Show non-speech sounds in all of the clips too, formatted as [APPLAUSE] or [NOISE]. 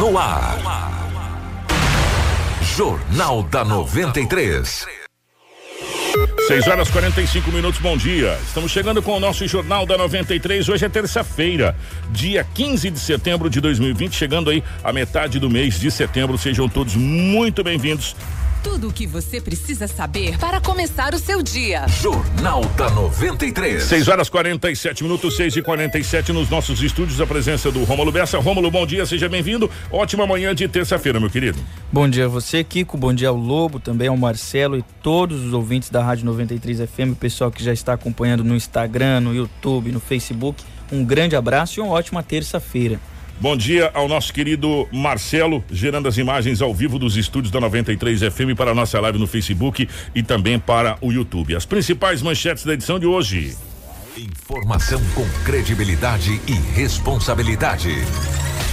no ar. Jornal da 93. 6 horas 45 minutos, bom dia. Estamos chegando com o nosso Jornal da 93. Hoje é terça-feira, dia 15 de setembro de 2020, chegando aí a metade do mês de setembro. Sejam todos muito bem-vindos tudo o que você precisa saber para começar o seu dia. Jornal da 93. 6 horas 47 minutos, 6 e 47 nos nossos estúdios. A presença do Rômulo Bessa. Rômulo, bom dia, seja bem-vindo. Ótima manhã de terça-feira, meu querido. Bom dia a você, Kiko. Bom dia ao Lobo, também ao Marcelo e todos os ouvintes da Rádio 93 FM, o pessoal que já está acompanhando no Instagram, no YouTube, no Facebook. Um grande abraço e uma ótima terça-feira. Bom dia ao nosso querido Marcelo, gerando as imagens ao vivo dos estúdios da 93 FM para a nossa live no Facebook e também para o YouTube. As principais manchetes da edição de hoje. Informação com credibilidade e responsabilidade.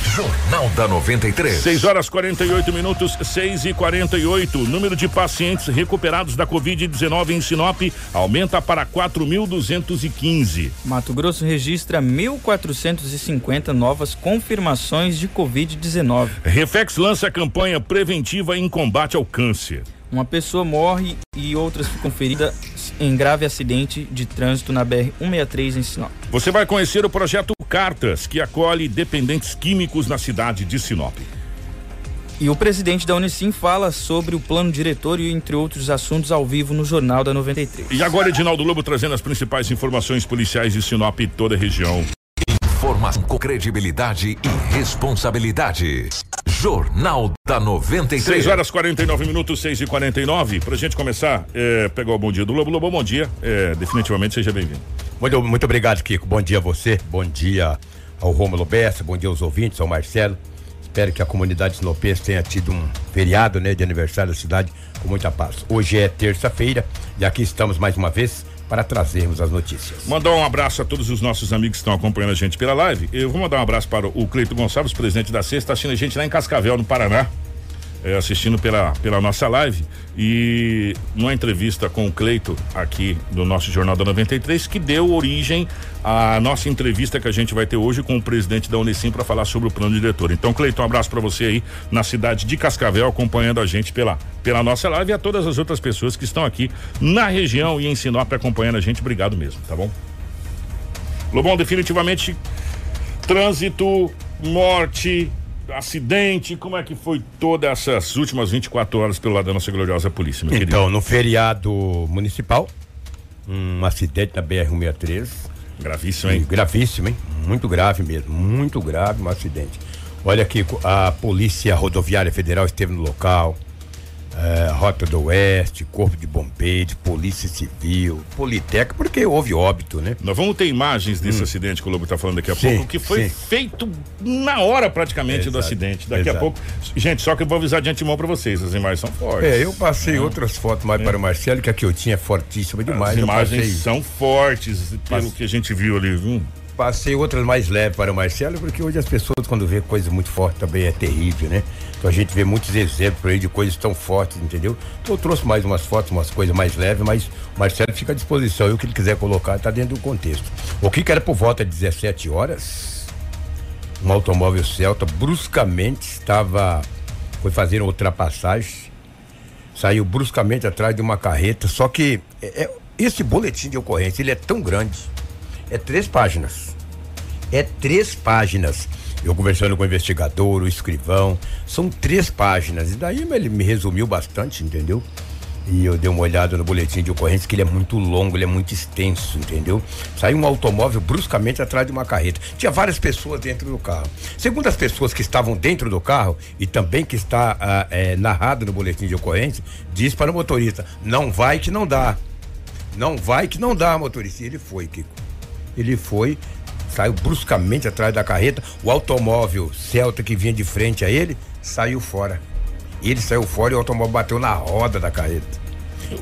Jornal da 93. 6 horas 48 minutos, 6 e 48. Número de pacientes recuperados da Covid-19 em Sinop aumenta para 4.215. Mato Grosso registra 1.450 novas confirmações de Covid-19. Reflex lança campanha preventiva em combate ao câncer. Uma pessoa morre e outras ficam feridas em grave acidente de trânsito na BR-163 em Sinop. Você vai conhecer o projeto Cartas, que acolhe dependentes químicos na cidade de Sinop. E o presidente da Unicim fala sobre o plano diretor e entre outros assuntos ao vivo no Jornal da 93. E agora Edinaldo Lobo trazendo as principais informações policiais de Sinop e toda a região. Informação com credibilidade e responsabilidade. Jornal da 93. 6 horas 49 minutos, 6 e 49 Pra gente começar, é, pegar o bom dia do Lobo. Lobo, bom dia. É, definitivamente seja bem-vindo. Muito, muito obrigado, Kiko. Bom dia a você. Bom dia ao Rômulo Bessa. Bom dia aos ouvintes, ao Marcelo. Espero que a comunidade sinopense tenha tido um feriado né, de aniversário da cidade com muita paz. Hoje é terça-feira e aqui estamos mais uma vez para trazermos as notícias. Mandar um abraço a todos os nossos amigos que estão acompanhando a gente pela live. Eu vou mandar um abraço para o Cleito Gonçalves, presidente da Sexta, assistindo a gente lá em Cascavel, no Paraná é, assistindo pela, pela nossa live e numa entrevista com o Cleito aqui do nosso Jornal da 93 que deu origem à nossa entrevista que a gente vai ter hoje com o presidente da Unicim para falar sobre o plano diretor. Então, Cleito, um abraço para você aí na cidade de Cascavel acompanhando a gente pela pela nossa live e a todas as outras pessoas que estão aqui na região e em Sinop acompanhando a gente. Obrigado mesmo, tá bom? Lobão, definitivamente trânsito, morte, acidente, como é que foi todas essas últimas 24 horas pelo lado da nossa gloriosa polícia, meu então, querido? Então, no feriado municipal, um acidente na BR-163. Gravíssimo, hein? Gravíssimo, hein? Muito grave mesmo, muito grave um acidente. Olha aqui, a Polícia Rodoviária Federal esteve no local, é, Rota do Oeste, Corpo de Bombeiros, Polícia Civil, Politeca, porque houve óbito, né? Nós vamos ter imagens desse hum. acidente que o Lobo está falando daqui a sim, pouco, que foi sim. feito na hora praticamente Exato. do acidente. Daqui Exato. a pouco. Gente, só que eu vou avisar de antemão para vocês, as imagens são fortes. É, eu passei é. outras fotos mais é. para o Marcelo, que a que eu tinha é fortíssima demais. As imagens são fortes, pelo que a gente viu ali, viu? Passei outras mais leves para o Marcelo, porque hoje as pessoas, quando vê coisa muito forte, também é terrível, né? Então a gente vê muitos exemplos aí de coisas tão fortes, entendeu? Então eu trouxe mais umas fotos, umas coisas mais leves, mas o Marcelo fica à disposição. E o que ele quiser colocar está dentro do contexto. O que, que era por volta de 17 horas? Um automóvel Celta bruscamente estava. Foi fazer uma ultrapassagem. Saiu bruscamente atrás de uma carreta. Só que é, é, esse boletim de ocorrência ele é tão grande. É três páginas. É três páginas eu conversando com o investigador, o escrivão, são três páginas. E daí ele me resumiu bastante, entendeu? E eu dei uma olhada no boletim de ocorrência que ele é muito longo, ele é muito extenso, entendeu? Saiu um automóvel bruscamente atrás de uma carreta. Tinha várias pessoas dentro do carro. Segundo as pessoas que estavam dentro do carro e também que está ah, é, narrado no boletim de ocorrência, diz para o motorista: não vai que não dá. Não vai que não dá, motorista. E ele foi, Kiko. Ele foi saiu bruscamente atrás da carreta. O automóvel Celta que vinha de frente a ele saiu fora. Ele saiu fora e o automóvel bateu na roda da carreta.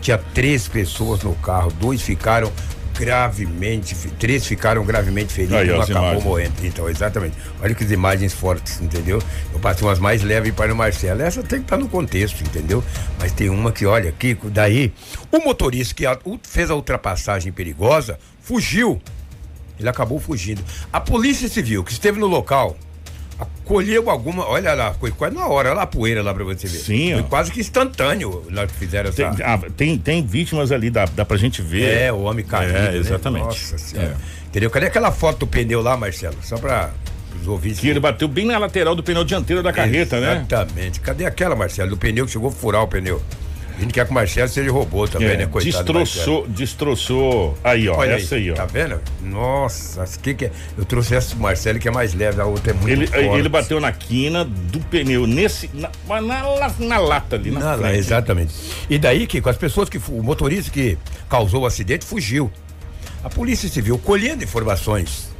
Tinha três pessoas no carro, dois ficaram gravemente, três ficaram gravemente feridos, Aí, um acabou imagens. morrendo. Então, exatamente. Olha que imagens fortes, entendeu? Eu passei umas mais leves para o Marcelo. Essa tem que estar tá no contexto, entendeu? Mas tem uma que, olha, Kiko, daí, o motorista que fez a ultrapassagem perigosa fugiu ele acabou fugindo. A Polícia Civil, que esteve no local, colheu alguma, olha lá, foi quase na hora, olha lá a poeira lá pra você ver. Sim, Foi ó. quase que instantâneo lá que fizeram essa. Tem, ah, tem, tem vítimas ali, dá, dá pra gente ver. É, o homem caído. É, né? exatamente. Nossa senhora. É. Entendeu? Cadê aquela foto do pneu lá, Marcelo? Só pra os ouvintes. Que ele bateu bem na lateral do pneu dianteiro da carreta, né? Exatamente. Cadê aquela, Marcelo? Do pneu que chegou a furar o pneu. A gente quer que o Marcelo seja robô também, É, né? Coitado. do destroçou, destroçou. Aí, ó. Olha essa aí, ó. Tá vendo? Nossa, que que é? Eu trouxe essa do Marcelo que é mais leve, a outra é muito Ele, forte. ele bateu na quina do pneu, nesse. Na, mas na, na, na lata ali, na frente. exatamente. E daí, que com as pessoas que. O motorista que causou o acidente fugiu. A Polícia Civil, colhendo informações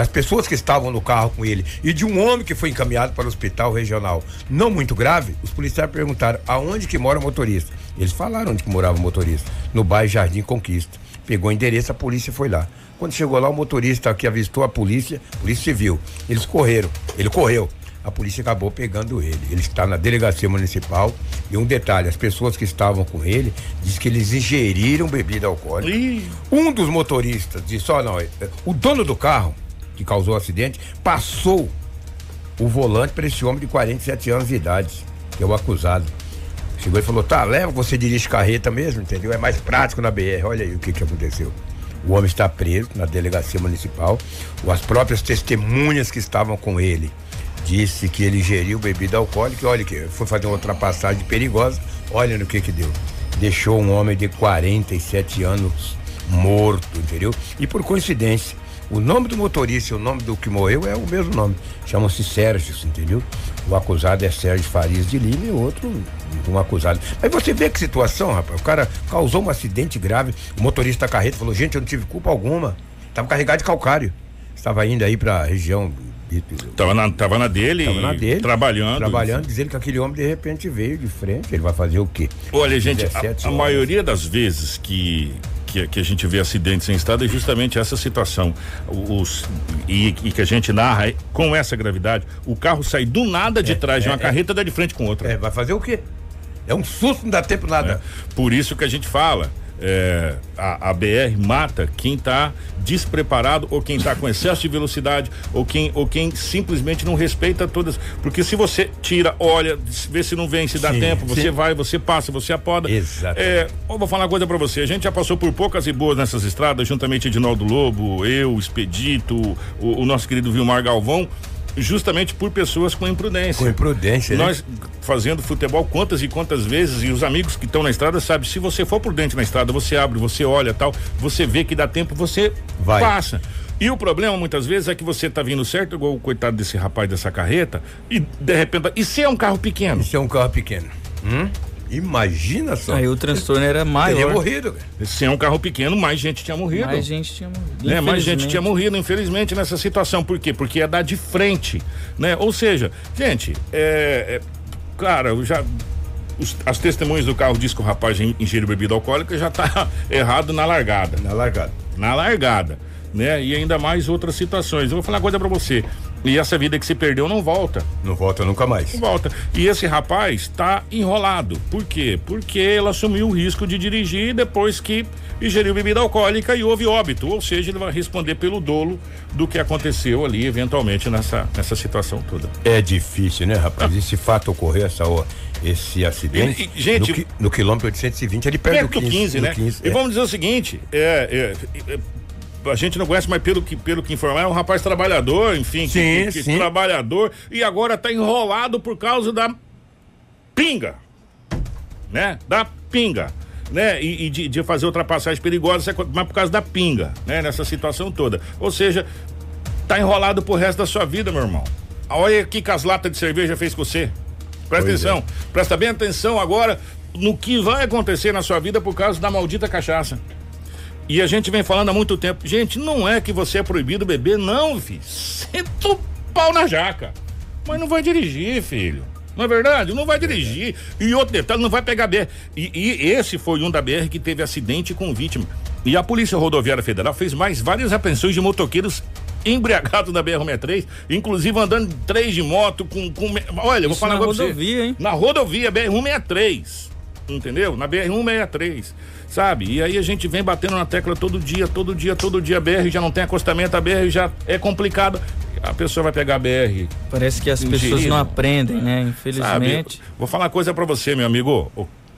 das pessoas que estavam no carro com ele e de um homem que foi encaminhado para o hospital regional não muito grave, os policiais perguntaram aonde que mora o motorista. Eles falaram onde que morava o motorista, no bairro Jardim Conquista. Pegou o endereço, a polícia foi lá. Quando chegou lá, o motorista que avistou a polícia, polícia civil, eles correram, ele correu. A polícia acabou pegando ele. Ele está na delegacia municipal. E um detalhe: as pessoas que estavam com ele diz que eles ingeriram bebida alcoólica. Ih. Um dos motoristas disse: Ó, não, é- é- o dono do carro que causou o acidente passou o volante para esse homem de 47 anos de idade, que é o acusado. Chegou e falou: tá, leva, você dirige carreta mesmo, entendeu? É mais prático na BR. Olha aí o que, que aconteceu. O homem está preso na delegacia municipal. As próprias testemunhas que estavam com ele disse que ele ingeriu bebida alcoólica. Olha que foi fazer uma ultrapassagem perigosa. Olha no que que deu. Deixou um homem de 47 anos morto, entendeu? E por coincidência, o nome do motorista e o nome do que morreu é o mesmo nome. Chamam-se Sérgio, entendeu? O acusado é Sérgio Farias de Lima e o outro um acusado. Mas você vê que situação, rapaz. O cara causou um acidente grave. O motorista da carreta falou: gente, eu não tive culpa alguma. Estava carregado de calcário. Estava indo aí para a região. Tava na, tava na dele, Tava na dele. trabalhando. Trabalhando, dizendo que aquele homem de repente veio de frente. Ele vai fazer o quê? Olha, gente, 17 a, a maioria das vezes que, que, que a gente vê acidentes em estrada é justamente essa situação. Os, e, e que a gente narra é, com essa gravidade, o carro sai do nada de trás de uma é, carreta e dá de frente com outra. É, vai fazer o quê? É um susto, não dá tempo nada. Por isso que a gente fala. É, a, a BR mata quem está despreparado ou quem está com excesso de velocidade ou quem, ou quem simplesmente não respeita todas. Porque se você tira, olha, vê se não vem, se dá Sim, tempo, você sim. vai, você passa, você apoda. Exato. É, vou falar uma coisa pra você. A gente já passou por poucas e boas nessas estradas, juntamente Edinaldo Lobo, eu, Expedito, o, o nosso querido Vilmar Galvão, justamente por pessoas com imprudência. Com imprudência, né? Nós fazendo futebol quantas e quantas vezes e os amigos que estão na estrada sabem, se você for prudente na estrada, você abre, você olha tal, você vê que dá tempo, você Vai. passa. E o problema muitas vezes é que você tá vindo certo, igual o coitado desse rapaz dessa carreta, e de repente, e se é um carro pequeno? Isso é um carro pequeno. Hum? Imagina só. Aí o transtorno era Teria maior. morrido, cara. Se é um carro pequeno, mais gente tinha morrido. Mais gente tinha morrido. né? Mais gente Infelizmente. tinha morrido, infelizmente, nessa situação. Por quê? Porque ia dar de frente, né? Ou seja, gente, é, é, cara, já os- as testemunhas do carro diz que o rapaz in- ingeriu bebida alcoólica já tá [LAUGHS] errado na largada, Na largada. na largada, né? E ainda mais outras situações. Eu vou falar uma coisa pra você. E essa vida que se perdeu não volta. Não volta nunca mais. Não volta. E esse rapaz tá enrolado. Por quê? Porque ele assumiu o risco de dirigir depois que ingeriu bebida alcoólica e houve óbito. Ou seja, ele vai responder pelo dolo do que aconteceu ali, eventualmente, nessa, nessa situação toda. É difícil, né, rapaz? Esse fato ocorreu, essa, ó, esse acidente. E- e, gente- no, no quilômetro 820, ali perto, Perto do 15, do né? 15, e é. vamos dizer o seguinte: é, é, é, a gente não conhece, mas pelo que, pelo que informar, é um rapaz trabalhador, enfim, que- Sim, que, que sim. trabalhador, e agora tá enrolado por causa da pinga, né? Da pinga. Né? E, e de, de fazer ultrapassagem perigosa, mas por causa da pinga, né? Nessa situação toda. Ou seja, tá enrolado pro resto da sua vida, meu irmão. Olha o que as latas de cerveja fez com você. Presta Pois é. atenção. Presta bem atenção agora no que vai acontecer na sua vida por causa da maldita cachaça. E a gente vem falando há muito tempo. Gente, não é que você é proibido beber, não, filho. Senta o pau na jaca. Mas não vai dirigir, filho. Não é verdade? Não vai dirigir. E outro detalhe, não vai pegar BR. E, e esse foi um da BR que teve acidente com vítima. E a Polícia Rodoviária Federal fez mais várias apreensões de motoqueiros embriagados na BR-63, inclusive andando três de moto com. com olha, eu vou Isso falar na agora pra você. rodovia, hein? Na rodovia BR-163. entendeu? Na BR 163, sabe? E aí a gente vem batendo na tecla todo dia, todo dia, todo dia. A BR já não tem acostamento, a BR já é complicada. A pessoa vai pegar a BR. Parece que as pessoas não aprendem, né? Infelizmente. Sabe? Vou falar uma coisa para você, meu amigo.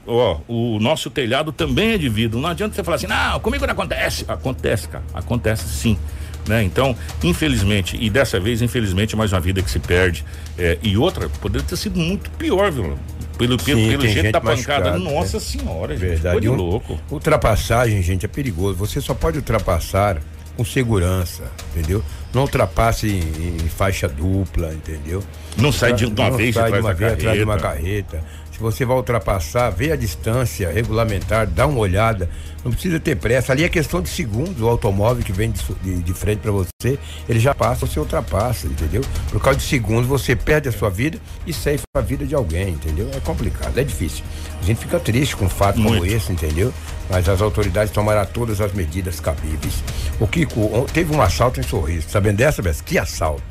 Ó, o nosso telhado também é de vidro. Não adianta você falar assim, não, comigo não acontece. Acontece, cara. Acontece sim. Né? Então, infelizmente, e dessa vez, infelizmente, mais uma vida que se perde. É, e outra, poderia ter sido muito pior, viu? Pelo, Sim, pelo, pelo jeito da pancada. Nossa né? senhora, gente. Verdade. Ficou de louco. Ultrapassagem, gente, é perigoso. Você só pode ultrapassar com segurança, entendeu? Não ultrapasse em, em faixa dupla, entendeu? Não sai de uma não vez sai de uma vez atrás de uma carreta. Se você vai ultrapassar, vê a distância regulamentar, dá uma olhada não precisa ter pressa. Ali é questão de segundos. O automóvel que vem de, de, de frente para você, ele já passa, você ultrapassa, entendeu? Por causa de segundos, você perde a sua vida e ceifa a vida de alguém, entendeu? É complicado, é difícil. A gente fica triste com um fato Muito. como esse, entendeu? Mas as autoridades tomarão todas as medidas cabíveis. O Kiko, teve um assalto em Sorriso. Sabendo dessa, vez? Que assalto?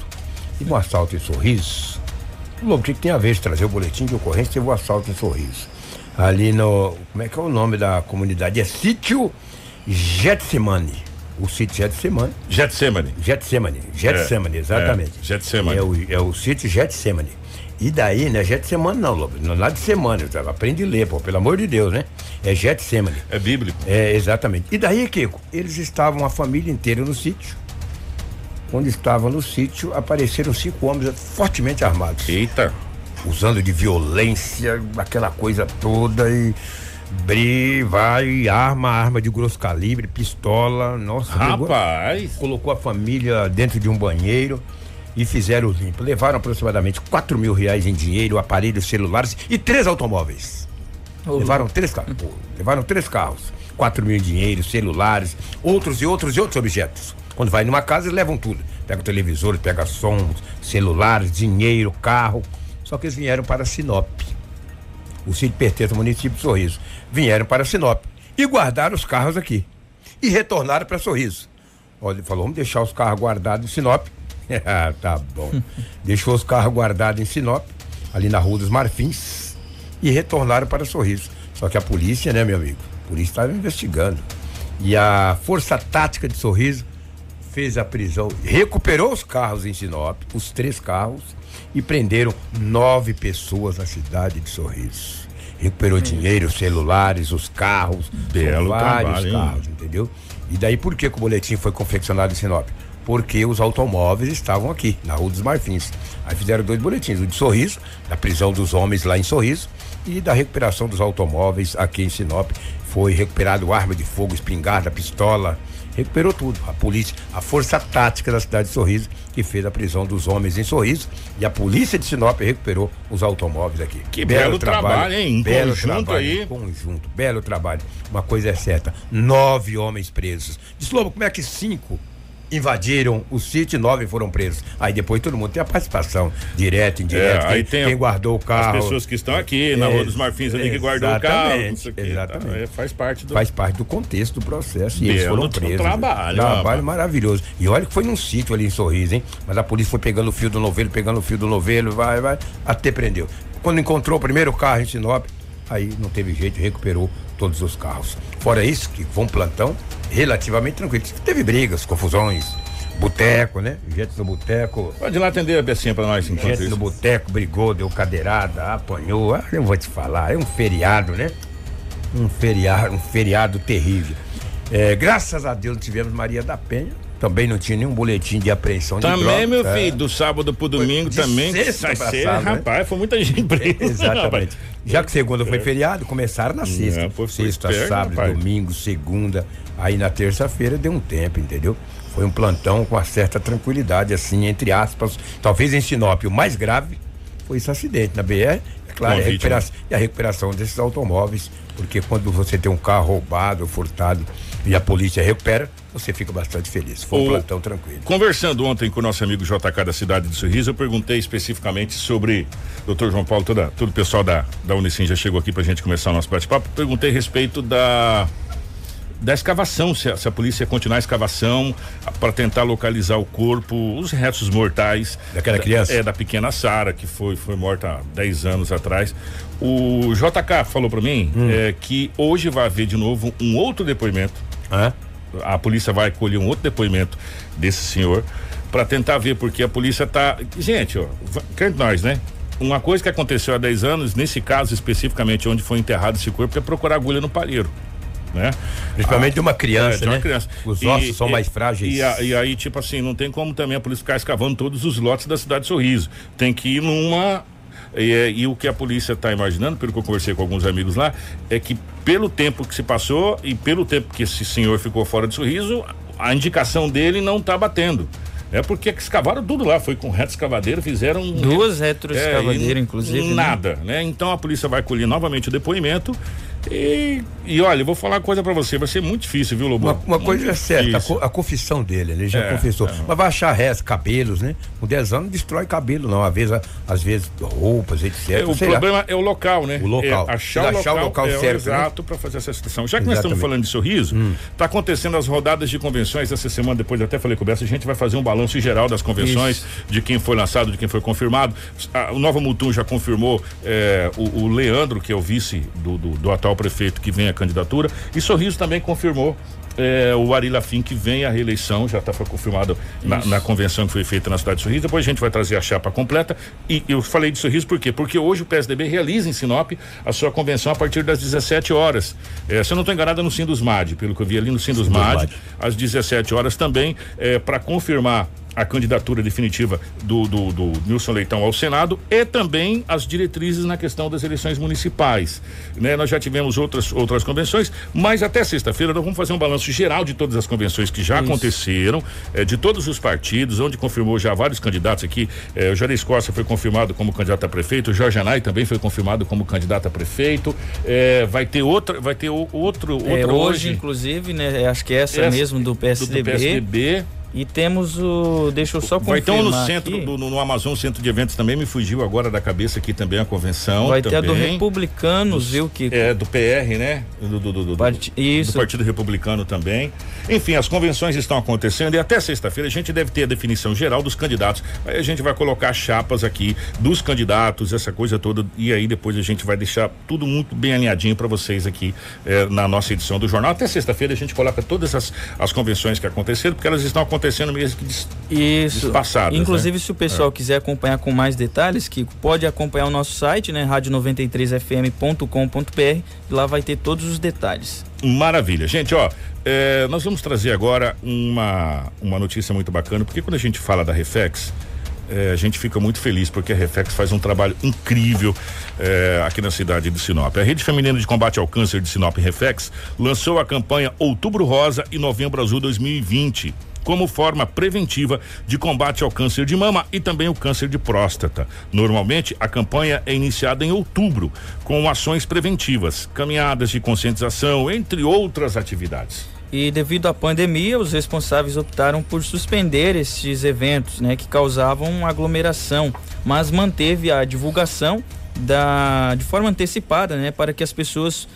Teve um assalto em Sorriso. Lobo, o que, que tem a ver de trazer o boletim de ocorrência? Teve um assalto em Sorriso ali no. Como é que é o nome da comunidade? É Sítio Getsemane. O sítio Getsemane. Getsemane. Getsemane. Getsemane, é, exatamente. É, Getsemane. É o, é o sítio Getsemane. E daí, né? Getsemane não, Lobo. Não lá de semana. Aprende a ler, pô, pelo amor de Deus, né? É Getsemane. É bíblico. É, exatamente. E daí, Kiko, eles estavam a família inteira no sítio. Quando estavam no sítio, apareceram cinco homens fortemente armados. Eita usando de violência, aquela coisa toda e bri, vai, arma, arma de grosso calibre, pistola, nossa. Rapaz! Pegou, colocou a família dentro de um banheiro e fizeram o limpo. Levaram aproximadamente 4 mil reais em dinheiro, aparelhos celulares e três automóveis. Oh. Levaram três carros. levaram três carros. 4 mil em dinheiro, celulares, outros e outros e outros objetos. Quando vai numa casa, eles levam tudo. Pega televisores, pega sons, celulares, dinheiro, carro. Só que eles vieram para Sinop. O sítio pertence ao município de Sorriso. Vieram para Sinop e guardaram os carros aqui. E retornaram para Sorriso. Olha, ele falou: vamos deixar os carros guardados em Sinop. [LAUGHS] ah, tá bom. [LAUGHS] Deixou os carros guardados em Sinop, ali na Rua dos Marfins, e retornaram para Sorriso. Só que a polícia, né, meu amigo? A polícia estava investigando. E a Força Tática de Sorriso fez a prisão, recuperou os carros em Sinop, os três carros, e prenderam nove pessoas na cidade de Sorriso. Recuperou hum. dinheiro, celulares, os carros, Belo vários trabalho, carros, hein? entendeu? E daí por que, que o boletim foi confeccionado em Sinop? Porque os automóveis estavam aqui, na Rua dos Marfins. Aí fizeram dois boletins, o de Sorriso, da prisão dos homens lá em Sorriso, e da recuperação dos automóveis aqui em Sinop. Foi recuperado arma de fogo, espingarda, pistola, recuperou tudo. A polícia, a força tática da cidade de Sorriso, que fez a prisão dos homens em Sorriso, e a polícia de Sinop recuperou os automóveis aqui. Que belo, belo trabalho, trabalho, hein? Belo conjunto trabalho, aí. Conjunto, belo trabalho. Uma coisa é certa: nove homens presos. Diz Lobo, como é que cinco invadiram o sítio e nove foram presos. Aí depois todo mundo tem a participação direta, indireta. É, aí quem, tem quem guardou o carro. As pessoas que estão aqui na Rua dos Marfins ali que guardou o carro. Exatamente. Tá, é, faz parte do. Faz parte do contexto do processo. E eles foram presos. Trabalho. Trabalho maravilhoso. E olha que foi num sítio ali em Sorriso, hein? Mas a polícia foi pegando o fio do novelo, pegando o fio do novelo, vai, vai, até prendeu. Quando encontrou o primeiro carro em Sinop, aí não teve jeito, recuperou todos os carros. Fora isso, que um plantão relativamente tranquilo. Teve brigas, confusões, boteco, né? Gente no boteco. Pode ir lá atender a Becinha pra nós enquanto Gente isso. no boteco brigou, deu cadeirada, apanhou. Ah, eu vou te falar, é um feriado, né? Um feriado, um feriado terrível. É, graças a Deus tivemos Maria da Penha. Também não tinha nenhum boletim de apreensão também, de. Também, meu é. filho, do sábado pro domingo foi também. Sexta pra ser, sábado, né? rapaz, né? foi muita gente presa. [LAUGHS] Exatamente. Já que segunda foi feriado, começaram na sexta. É, foi, foi sexta, esperto, sábado, rapaz. domingo, segunda. Aí na terça-feira deu um tempo, entendeu? Foi um plantão com uma certa tranquilidade, assim, entre aspas. Talvez em Sinop o mais grave foi esse acidente na BR. É claro, a recuperação, e a recuperação desses automóveis, porque quando você tem um carro roubado, furtado e a polícia recupera, você fica bastante feliz. Foi um o, plantão tranquilo. Conversando ontem com o nosso amigo JK da cidade de Sorriso, eu perguntei especificamente sobre doutor João Paulo, toda, todo o pessoal da, da Unicim já chegou aqui pra gente começar o nosso bate-papo. Perguntei a respeito da da escavação, se a, se a polícia continuar a escavação para tentar localizar o corpo, os restos mortais daquela da, criança. É da pequena Sara que foi foi morta há 10 anos atrás. O JK falou para mim hum. é, que hoje vai haver de novo um outro depoimento. Ah? A polícia vai colher um outro depoimento desse senhor para tentar ver porque a polícia tá, gente, ó, quer nós, né? Uma coisa que aconteceu há 10 anos, nesse caso especificamente onde foi enterrado esse corpo, é procurar agulha no palheiro. Né? Principalmente ah, de uma criança, é, de uma né? criança. Os ossos e, são e, mais frágeis. E, a, e, aí, tipo assim, não tem como também a polícia ficar escavando todos os lotes da cidade de Sorriso. Tem que ir numa. E, é, e o que a polícia está imaginando, pelo que eu conversei com alguns amigos lá, é que pelo tempo que se passou e pelo tempo que esse senhor ficou fora de sorriso, a indicação dele não está batendo. É porque escavaram tudo lá, foi com reto escavadeiro, fizeram. Duas retro escavadeiras, é, inclusive. Né? Nada, né? né? Então a polícia vai colher novamente o depoimento e, e olha, vou falar uma coisa para você, vai ser muito difícil, viu, Lobo? Uma, uma coisa é certa, a, co, a, confissão dele, ele já é, confessou. É. Mas vai achar restos, cabelos, né? Com 10 anos não destrói cabelo, não. Às vezes, às vezes roupas, etc. É, o problema lá. é o local, né? O local. É, achar, o local, o local é certo. Né? Exato, né? para fazer essa situação. Já que Exatamente. nós estamos falando de sorriso, hum. tá acontecendo as rodadas de convenções essa semana, depois até falei com o Bessa, a gente vai fazer um balanço geral das convenções, Isso. de quem foi lançado, de quem foi confirmado. A, o Nova Mutum já confirmou é, o, o, Leandro, que é o vice do, do, do atual prefeito, que vem a candidatura. E Sorriso também confirmou é, o Ari Lafim que vem à reeleição, já está confirmado na, na, convenção que foi feita na cidade de Sorriso. Depois a gente vai trazer a chapa completa. E eu falei de Sorriso por quê? Porque hoje o PSDB realiza em Sinop a sua convenção a partir das 17 horas. É, se eu não estou enganada, no Sindusmad, pelo que eu vi ali no Sindusmad, às 17 horas também, é, para confirmar a candidatura definitiva do, do, do, Nilson Leitão ao Senado e também as diretrizes na questão das eleições municipais. Né? Nós já tivemos outras, outras convenções, mas até sexta-feira nós vamos fazer um balanço geral de todas as convenções que já Isso. aconteceram, eh, de todos os partidos, onde confirmou já vários candidatos aqui. Eh, o Jair Costa foi confirmado como candidato a prefeito, o Jorge Anai também foi confirmado como candidato a prefeito. Eh, vai ter outra, vai ter o, outro, é, hoje, hoje, inclusive, né? Acho que é essa, essa mesmo do PSDB. Do PSDB e temos o. Deixa eu só confirmar. Vai ter um no centro, do, no, Amazon Centro de Eventos também, me fugiu agora da cabeça aqui também a convenção. Vai também. ter a do Republicanos, viu, que É, do PR, né? Do, do, do, do, Part... Isso. do Partido Republicano também. Enfim, as convenções estão acontecendo e até sexta-feira a gente deve ter a definição geral dos candidatos. Aí a gente vai colocar chapas aqui dos candidatos, essa coisa toda. E aí depois a gente vai deixar tudo muito bem alinhadinho para vocês aqui eh, na nossa edição do jornal. Até sexta-feira a gente coloca todas as, as convenções que aconteceram, porque elas estão acontecendo acontecendo mesmo que des, Isso. Passadas, Inclusive, né? se o pessoal é. quiser acompanhar com mais detalhes, que pode acompanhar o nosso site, né? rádio93fm.com.br, lá vai ter todos os detalhes. Maravilha. Gente, ó, é, nós vamos trazer agora uma, uma notícia muito bacana, porque quando a gente fala da Reflex, é, a gente fica muito feliz porque a Reflex faz um trabalho incrível é, aqui na cidade de Sinop. A Rede Feminina de Combate ao Câncer de Sinop Reflex lançou a campanha Outubro Rosa e Novembro Azul 2020 como forma preventiva de combate ao câncer de mama e também o câncer de próstata. Normalmente, a campanha é iniciada em outubro, com ações preventivas, caminhadas de conscientização, entre outras atividades. E devido à pandemia, os responsáveis optaram por suspender estes eventos, né, que causavam aglomeração, mas manteve a divulgação da de forma antecipada, né, para que as pessoas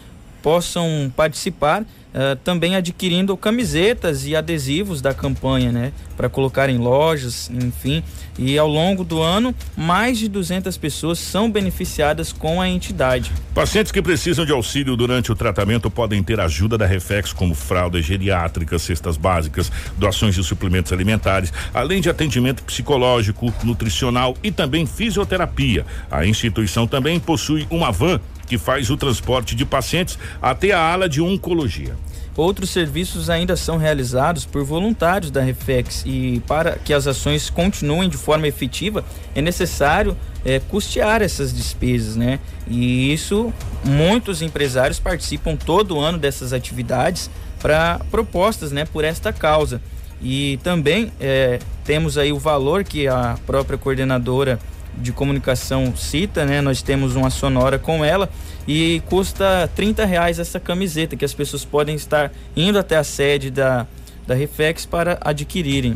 possam participar Uh, também adquirindo camisetas e adesivos da campanha, né, para colocar em lojas, enfim. E ao longo do ano, mais de 200 pessoas são beneficiadas com a entidade. Pacientes que precisam de auxílio durante o tratamento podem ter ajuda da Reflex, como fraldas geriátricas, cestas básicas, doações de suplementos alimentares, além de atendimento psicológico, nutricional e também fisioterapia. A instituição também possui uma van que faz o transporte de pacientes até a ala de oncologia. Outros serviços ainda são realizados por voluntários da Reflex e para que as ações continuem de forma efetiva é necessário é, custear essas despesas, né? E isso muitos empresários participam todo ano dessas atividades para propostas, né? Por esta causa e também é, temos aí o valor que a própria coordenadora de comunicação cita, né? Nós temos uma sonora com ela e custa 30 reais essa camiseta que as pessoas podem estar indo até a sede da, da Reflex para adquirirem.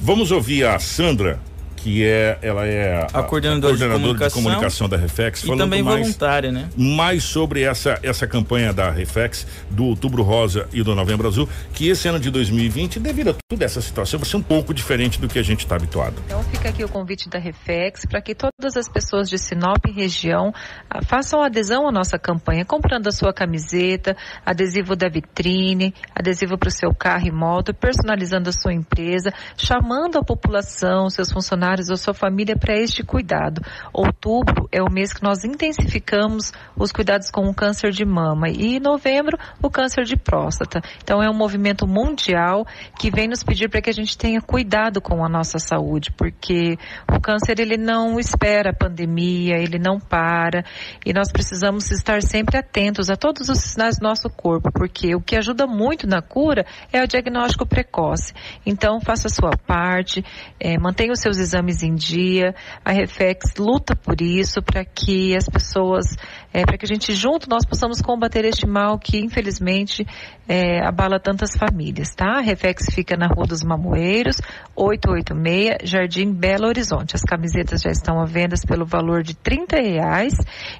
Vamos ouvir a Sandra, que é ela é a, a coordenadora, a coordenadora de, comunicação, de, comunicação, da Reflex, e também mais, voluntária, né? Mais sobre essa essa campanha da Reflex do Outubro Rosa e do Novembro Azul, que esse ano de 2020, devido a toda essa situação, vai ser um pouco diferente do que a gente está habituado. Então fica aqui o convite da Reflex para que todas as pessoas de Sinop e região ah, façam adesão à nossa campanha, comprando a sua camiseta, adesivo da vitrine, adesivo para o seu carro e moto, personalizando a sua empresa, chamando a população, seus funcionários ou sua família para este cuidado. Outubro é o mês que nós intensificamos os cuidados com o câncer de mama e novembro o câncer de próstata. Então é um movimento mundial que vem nos pedir para que a gente tenha cuidado com a nossa saúde, porque o câncer ele não espera a pandemia, ele não para e nós precisamos estar sempre atentos a todos os sinais do nosso corpo, porque o que ajuda muito na cura é o diagnóstico precoce. Então faça a sua parte, é, mantenha os seus exames em dia. A Reflex luta por isso para que as pessoas, é, para que a gente junto nós possamos combater este mal que infelizmente é, abala tantas famílias, tá? A Reflex fica na Rua dos Mamoeiros, 886, Jardim Belo Horizonte. As camisetas já estão à venda pelo valor de 30 reais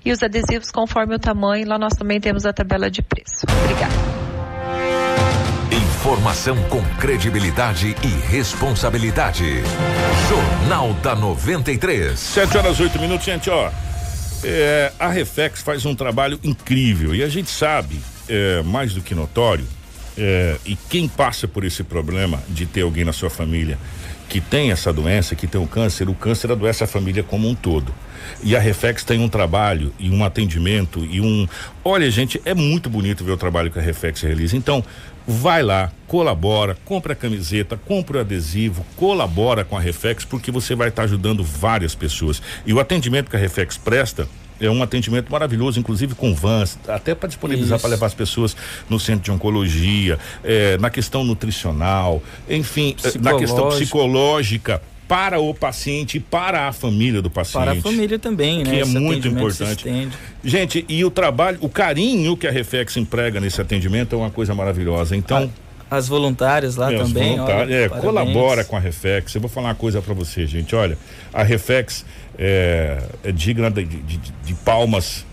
e os adesivos conforme o tamanho. Lá nós também temos a tabela de preço. Obrigada. Informação com credibilidade e responsabilidade. Jornal da 93. 7 horas 8 minutos, gente, ó. É, a Reflex faz um trabalho incrível e a gente sabe, é, mais do que notório, é, e quem passa por esse problema de ter alguém na sua família que tem essa doença, que tem o câncer, o câncer adoece a família como um todo. E a Reflex tem um trabalho e um atendimento e um. Olha, gente, é muito bonito ver o trabalho que a Reflex realiza. Então, vai lá, colabora, compra a camiseta, compra o adesivo, colabora com a Reflex, porque você vai estar tá ajudando várias pessoas. E o atendimento que a Reflex presta é um atendimento maravilhoso, inclusive com vans, até para disponibilizar para levar as pessoas no centro de oncologia, é, na questão nutricional, enfim, é, na questão psicológica para o paciente e para a família do paciente. Para a família também, né? Que é Esse muito importante. Gente, e o trabalho, o carinho que a Reflex emprega nesse atendimento é uma coisa maravilhosa. Então, as voluntárias lá é, também. Voluntárias, olha, é, colabora com a Reflex. Eu vou falar uma coisa para você, gente. Olha, a Reflex é, é digna de, de, de palmas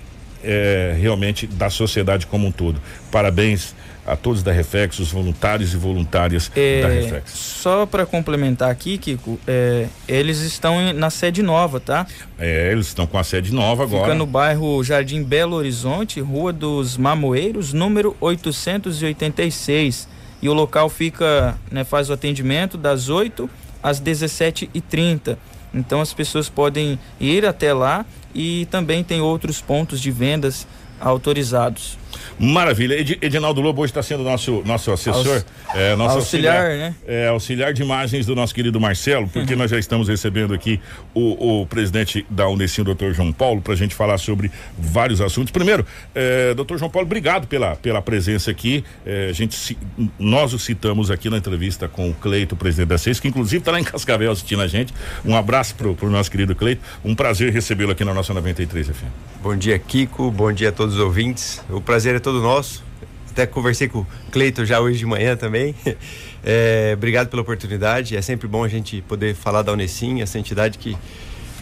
é, realmente da sociedade como um todo. Parabéns a todos da Reflex, os voluntários e voluntárias é, da Reflex. Só para complementar aqui, Kiko, é, eles estão na sede nova, tá? É, eles estão com a sede nova agora. Fica no bairro Jardim Belo Horizonte, Rua dos Mamoeiros, número 886 e o local fica, né, faz o atendimento das 8 às 17h30. Então as pessoas podem ir até lá e também tem outros pontos de vendas autorizados. Maravilha. Ed, Edinaldo Lobo hoje está sendo nosso, nosso assessor. Aus, é, nosso auxiliar, auxiliar, né? É, auxiliar de imagens do nosso querido Marcelo, porque uhum. nós já estamos recebendo aqui o, o presidente da Unesim, doutor João Paulo, para a gente falar sobre vários assuntos. Primeiro, é, doutor João Paulo, obrigado pela, pela presença aqui. É, a gente, nós o citamos aqui na entrevista com o Cleito, presidente da CES, que inclusive está lá em Cascavel assistindo a gente. Um abraço pro, pro nosso querido Cleito. Um prazer recebê-lo aqui na nossa 93 FM. Bom dia, Kiko. Bom dia a todos os ouvintes. O prazer é todo todo nosso. Até conversei com o Cleiton já hoje de manhã também. [LAUGHS] É, obrigado pela oportunidade. É sempre bom a gente poder falar da Unesim, essa entidade que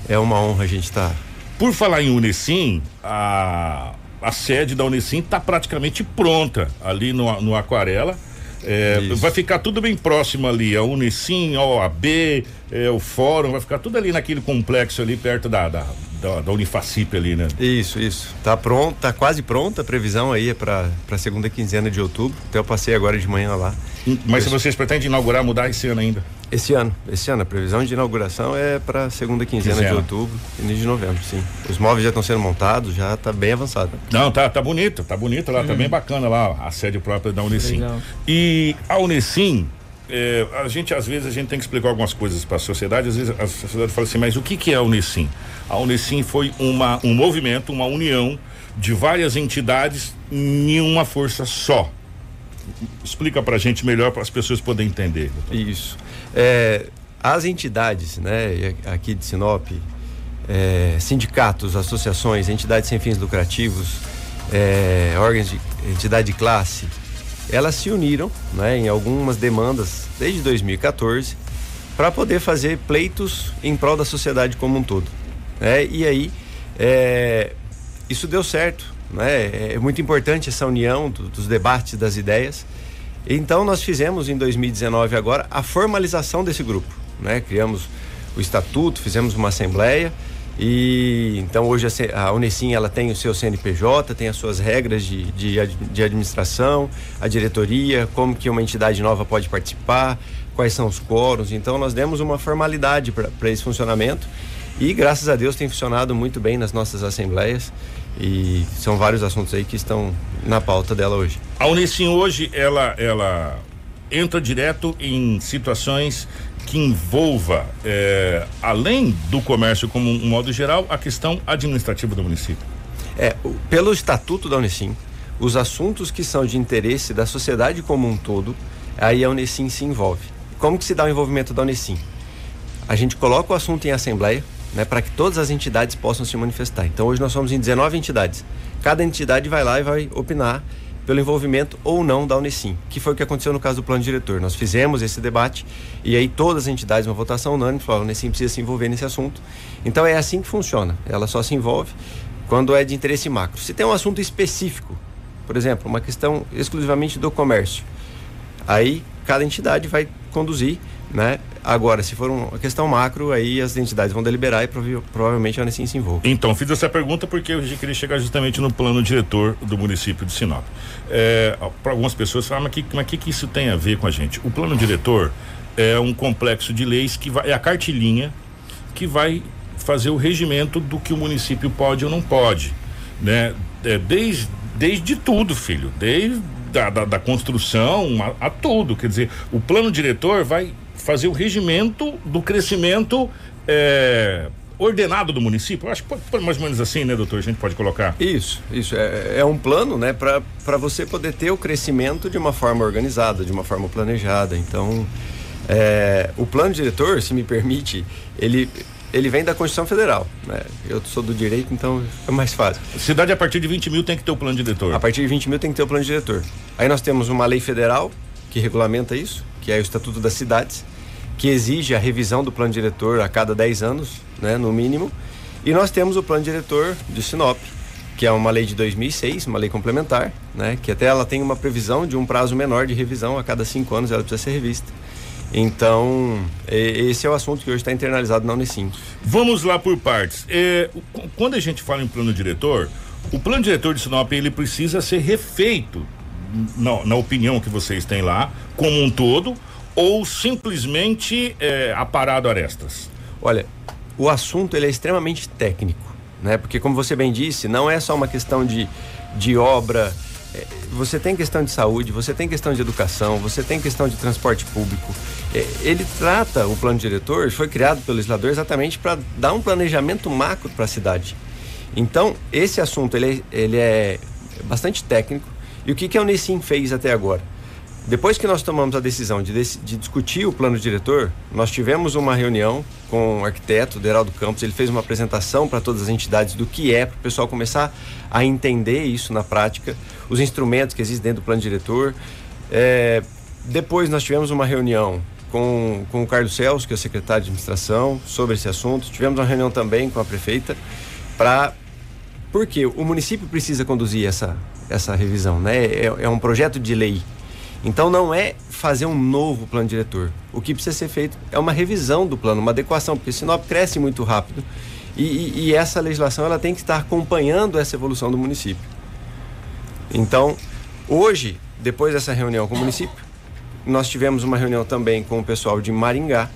é uma honra a gente estar. Tá... Por falar em Unesim, a, a sede da Unesim está praticamente pronta ali no, no Aquarela. É, vai ficar tudo bem próximo ali, a Unesim, a OAB, é, o Fórum, vai ficar tudo ali naquele complexo ali perto da, da, da, da Unifacip ali, né? Isso, isso. Tá pronto, tá quase pronta a previsão aí é para para segunda quinzena de outubro. Até eu passei agora de manhã lá. Mas se vocês pretendem inaugurar, mudar esse ano ainda? Esse ano, esse ano. A previsão de inauguração é para segunda quinzena, quinzena, de outubro, início de novembro, sim. Os móveis já estão sendo montados, já está bem avançado. Não, tá, tá bonito, tá bonito lá, tá bem bacana lá a sede própria da Unicim. Legal. E a Unicim, é, a gente às vezes a gente tem que explicar algumas coisas para a sociedade, às vezes a sociedade fala assim, mas o que que é a Unicim? A Unicim foi uma, um movimento, uma união de várias entidades em uma força só. Explica para a gente melhor para as pessoas poderem entender. Isso. É, as entidades, né, aqui de Sinop, é, sindicatos, associações, entidades sem fins lucrativos, é, órgãos de entidade de classe, elas se uniram, né, em algumas demandas desde 2014 para poder fazer pleitos em prol da sociedade como um todo. Né? E aí, é, isso deu certo. Né? É muito importante essa união do, dos debates, das ideias. Então, nós fizemos em 2019 agora a formalização desse grupo. Né? Criamos o estatuto, fizemos uma assembleia e então hoje a, a Unesim ela tem o seu CNPJ, tem as suas regras de, de, de administração, a diretoria, como que uma entidade nova pode participar, quais são os quóruns. Então nós demos uma formalidade para esse funcionamento e graças a Deus tem funcionado muito bem nas nossas assembleias e são vários assuntos aí que estão na pauta dela hoje. A Unesim hoje ela ela entra direto em situações que envolva, é, além do comércio como um modo geral, a questão administrativa do município? É, pelo estatuto da Unicim, os assuntos que são de interesse da sociedade como um todo, aí a Unicim se envolve. Como que se dá o envolvimento da Unicim? A gente coloca o assunto em assembleia, né, para que todas as entidades possam se manifestar. Então hoje nós somos em 19 entidades. Cada entidade vai lá e vai opinar pelo envolvimento ou não da Unicim, que foi o que aconteceu no caso do plano diretor. Nós fizemos esse debate e aí todas as entidades, uma votação unânime, falaram, a Unicim precisa se envolver nesse assunto. Então é assim que funciona. Ela só se envolve quando é de interesse macro. Se tem um assunto específico, por exemplo, uma questão exclusivamente do comércio, aí cada entidade vai conduzir né? Agora, se for uma questão macro, aí as entidades vão deliberar e prov provavelmente a Unicim se envolve. Então, fiz essa pergunta porque eu queria chegar justamente no plano diretor do município de Sinop. É, Para algumas pessoas falam, mas que, mas que, que isso tem a ver com a gente? O plano diretor é um complexo de leis que vai, é a cartilhinha que vai fazer o regimento do que o município pode ou não pode, né? É, desde, desde tudo, filho, desde da, da, da construção a, a tudo, quer dizer, o plano diretor vai fazer o regimento do crescimento é, ordenado do município. Eu acho que pode, mais ou menos assim, né, doutor? A gente pode colocar. Isso, isso. É, é um plano, né, para você poder ter o crescimento de uma forma organizada, de uma forma planejada. Então, é, o plano diretor, se me permite, ele. Ele vem da Constituição Federal, né? Eu sou do direito, então é mais fácil. Cidade a partir de 20 mil tem que ter o plano diretor. A partir de 20 mil tem que ter o plano diretor. Aí nós temos uma lei federal que regulamenta isso, que é o Estatuto das Cidades que exige a revisão do plano diretor a cada 10 anos, né, no mínimo. E nós temos o plano diretor de Sinop, que é uma lei de 2006, uma lei complementar, né, que até ela tem uma previsão de um prazo menor de revisão a cada cinco anos ela precisa ser revista. Então, esse é o assunto que hoje está internalizado na Unicim. Vamos lá por partes. É, quando a gente fala em plano diretor, o plano diretor de Sinop ele precisa ser refeito, na, na opinião que vocês têm lá, como um todo, ou simplesmente é, aparado arestas? Olha, o assunto ele é extremamente técnico, né? Porque como você bem disse, não é só uma questão de, de obra. É, você tem questão de saúde, você tem questão de educação, você tem questão de transporte público. É, ele trata o plano diretor, foi criado pelo legislador exatamente para dar um planejamento macro para a cidade. Então, esse assunto ele, é, ele é bastante técnico. E o que, que a Unicim fez até agora? Depois que nós tomamos a decisão de, de, discutir o plano diretor, nós tivemos uma reunião com o arquiteto Deraldo Campos. Ele fez uma apresentação para todas as entidades do que é, para o pessoal começar a entender isso na prática, os instrumentos que existem dentro do plano diretor. É, depois nós tivemos uma reunião com, com o Carlos Celso, que é o secretário de administração, sobre esse assunto. Tivemos uma reunião também com a prefeita para porque o município precisa conduzir essa, essa revisão, né? É, é um projeto de lei então não é fazer um novo plano diretor. O que precisa ser feito é uma revisão do plano, uma adequação, porque Sinop cresce muito rápido e, e, e essa legislação ela tem que estar acompanhando essa evolução do município. Então, hoje, depois dessa reunião com o município, nós tivemos uma reunião também com o pessoal de Maringá.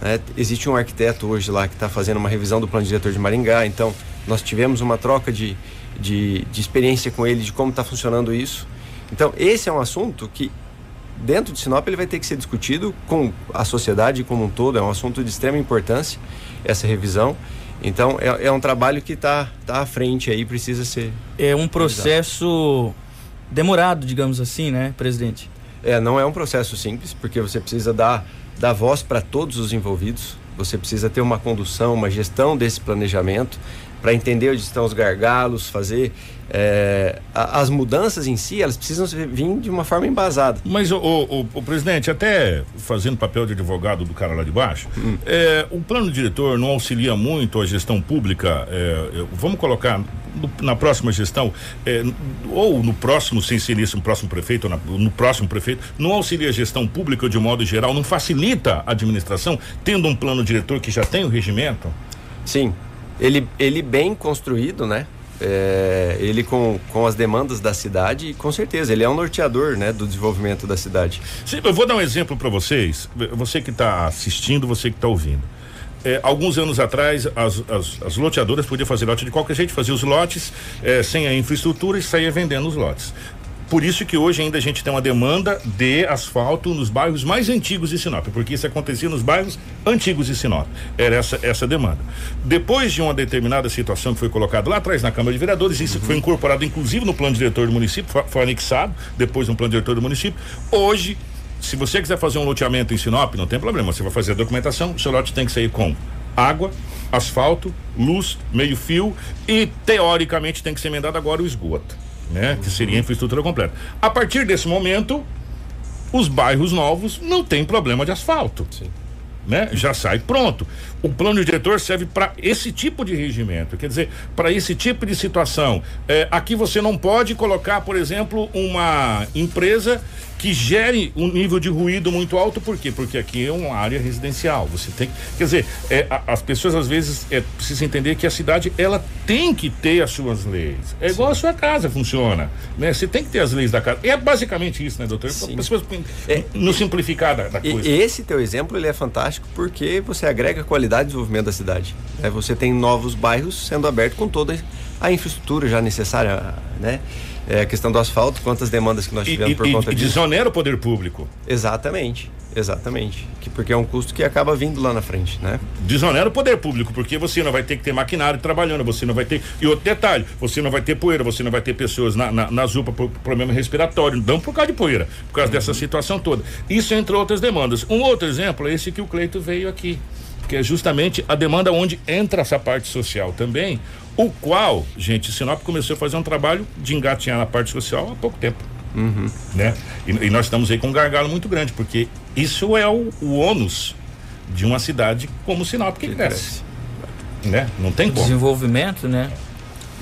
Né? Existe um arquiteto hoje lá que está fazendo uma revisão do plano diretor de Maringá, então nós tivemos uma troca de, de, de experiência com ele de como está funcionando isso. Então, esse é um assunto que, dentro de Sinop, ele vai ter que ser discutido com a sociedade como um todo. É um assunto de extrema importância, essa revisão. Então, é, é um trabalho que está tá à frente aí, precisa ser. É um processo demorado, digamos assim, né, presidente? É, não é um processo simples, porque você precisa dar, dar voz para todos os envolvidos, você precisa ter uma condução, uma gestão desse planejamento, para entender onde estão os gargalos, fazer é, as mudanças em si, elas precisam vir de uma forma embasada. Mas o, o, o presidente, até fazendo papel de advogado do cara lá de baixo, hum. é, o plano diretor não auxilia muito a gestão pública. É, vamos colocar no, na próxima gestão, ou no próximo, sem ser isso, no próximo prefeito, ou na, no próximo prefeito, não auxilia a gestão pública de modo geral, não facilita a administração, tendo um plano diretor que já tem o regimento? Sim, ele, ele bem construído, né? É, ele com, com as demandas da cidade e com certeza ele é um norteador né, do desenvolvimento da cidade. Sim, eu vou dar um exemplo para vocês, você que está assistindo, você que está ouvindo. É, alguns anos atrás, as, as, as, loteadoras podiam fazer lote de qualquer jeito, fazia os lotes é, sem a infraestrutura e saía vendendo os lotes. Por isso que hoje ainda a gente tem uma demanda de asfalto nos bairros mais antigos de Sinop, porque isso acontecia nos bairros antigos de Sinop. Era essa essa demanda. Depois de uma determinada situação que foi colocada lá atrás na Câmara de Vereadores, isso uhum. foi incorporado inclusive no plano diretor do município, foi, anexado depois no plano diretor do município. Hoje se você quiser fazer um loteamento em Sinop, não tem problema. Você vai fazer a documentação, o seu lote tem que sair com água, asfalto, luz, meio fio e teoricamente tem que ser emendado agora o esgoto né? Que seria a infraestrutura completa. A partir desse momento, os bairros novos não tem problema de asfalto. Sim. Né? Já sai pronto. O plano diretor serve para esse tipo de regimento, quer dizer, para esse tipo de situação. É, aqui você não pode colocar, por exemplo, uma empresa que gere um nível de ruído muito alto, por quê? Porque aqui é uma área residencial. Você tem quer dizer, é, a, as pessoas às vezes é, precisam entender que a cidade ela tem que ter as suas leis. É igual Sim. a sua casa funciona, né? Você tem que ter as leis da casa. É basicamente isso, né, doutor? Sim. Pessoas é, no simplificar da, da coisa. Esse teu exemplo ele é fantástico porque você agrega qualidade de desenvolvimento da cidade. Né? Você tem novos bairros sendo abertos com toda a infraestrutura já necessária, né? é, a questão do asfalto, quantas demandas que nós tivemos e, por e, conta e disso. desonera o poder público. Exatamente, exatamente. Que, porque é um custo que acaba vindo lá na frente, né? Desonera o poder público, porque você não vai ter que ter maquinário trabalhando, você não vai ter. E outro detalhe, você não vai ter poeira, você não vai ter pessoas na, na, nas UPA por problema respiratório, não por causa de poeira, por causa uhum. dessa situação toda. Isso entre outras demandas. Um outro exemplo é esse que o Cleito veio aqui que é justamente a demanda onde entra essa parte social também, o qual, gente, Sinop começou a fazer um trabalho de engatinhar na parte social há pouco tempo. Uhum. Né? E, e, nós estamos aí com um gargalo muito grande, porque isso é o, o ônus de uma cidade como Sinop que, que cresce. cresce. Né? Não tem como. Desenvolvimento, né?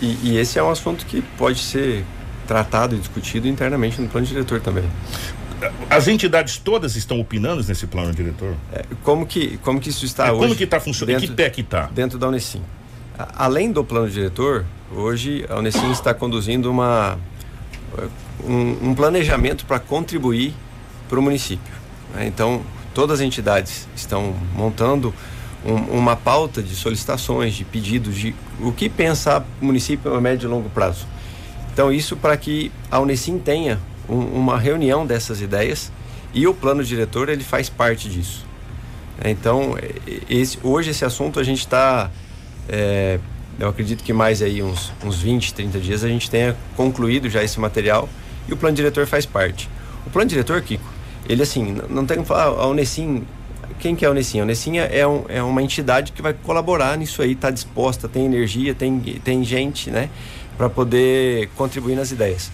E, e, esse é um assunto que pode ser tratado e discutido internamente no plano diretor também. As entidades todas estão opinando nesse plano diretor? É, como, que, como que isso está é, hoje? Como que está funcionando? que pé que está? Dentro da Unesim. Além do plano diretor, hoje a Unesim está conduzindo uma, um, um planejamento para contribuir para o município. Né? Então, todas as entidades estão montando um, uma pauta de solicitações, de pedidos, de o que pensar o município a médio e longo prazo. Então, isso para que a Unesim tenha um, uma reunião dessas ideias e o plano diretor ele faz parte disso. Então, esse, hoje esse assunto a gente está é, eu acredito que mais aí uns, uns 20, 30 dias a gente tenha concluído já esse material e o plano diretor faz parte. O plano diretor, Kiko, ele assim, não tem que falar, a Unesim, quem que é a Unesim? A Unesim é, um, é uma entidade que vai colaborar nisso aí, está disposta, tem energia, tem, tem gente, né, para poder contribuir nas ideias.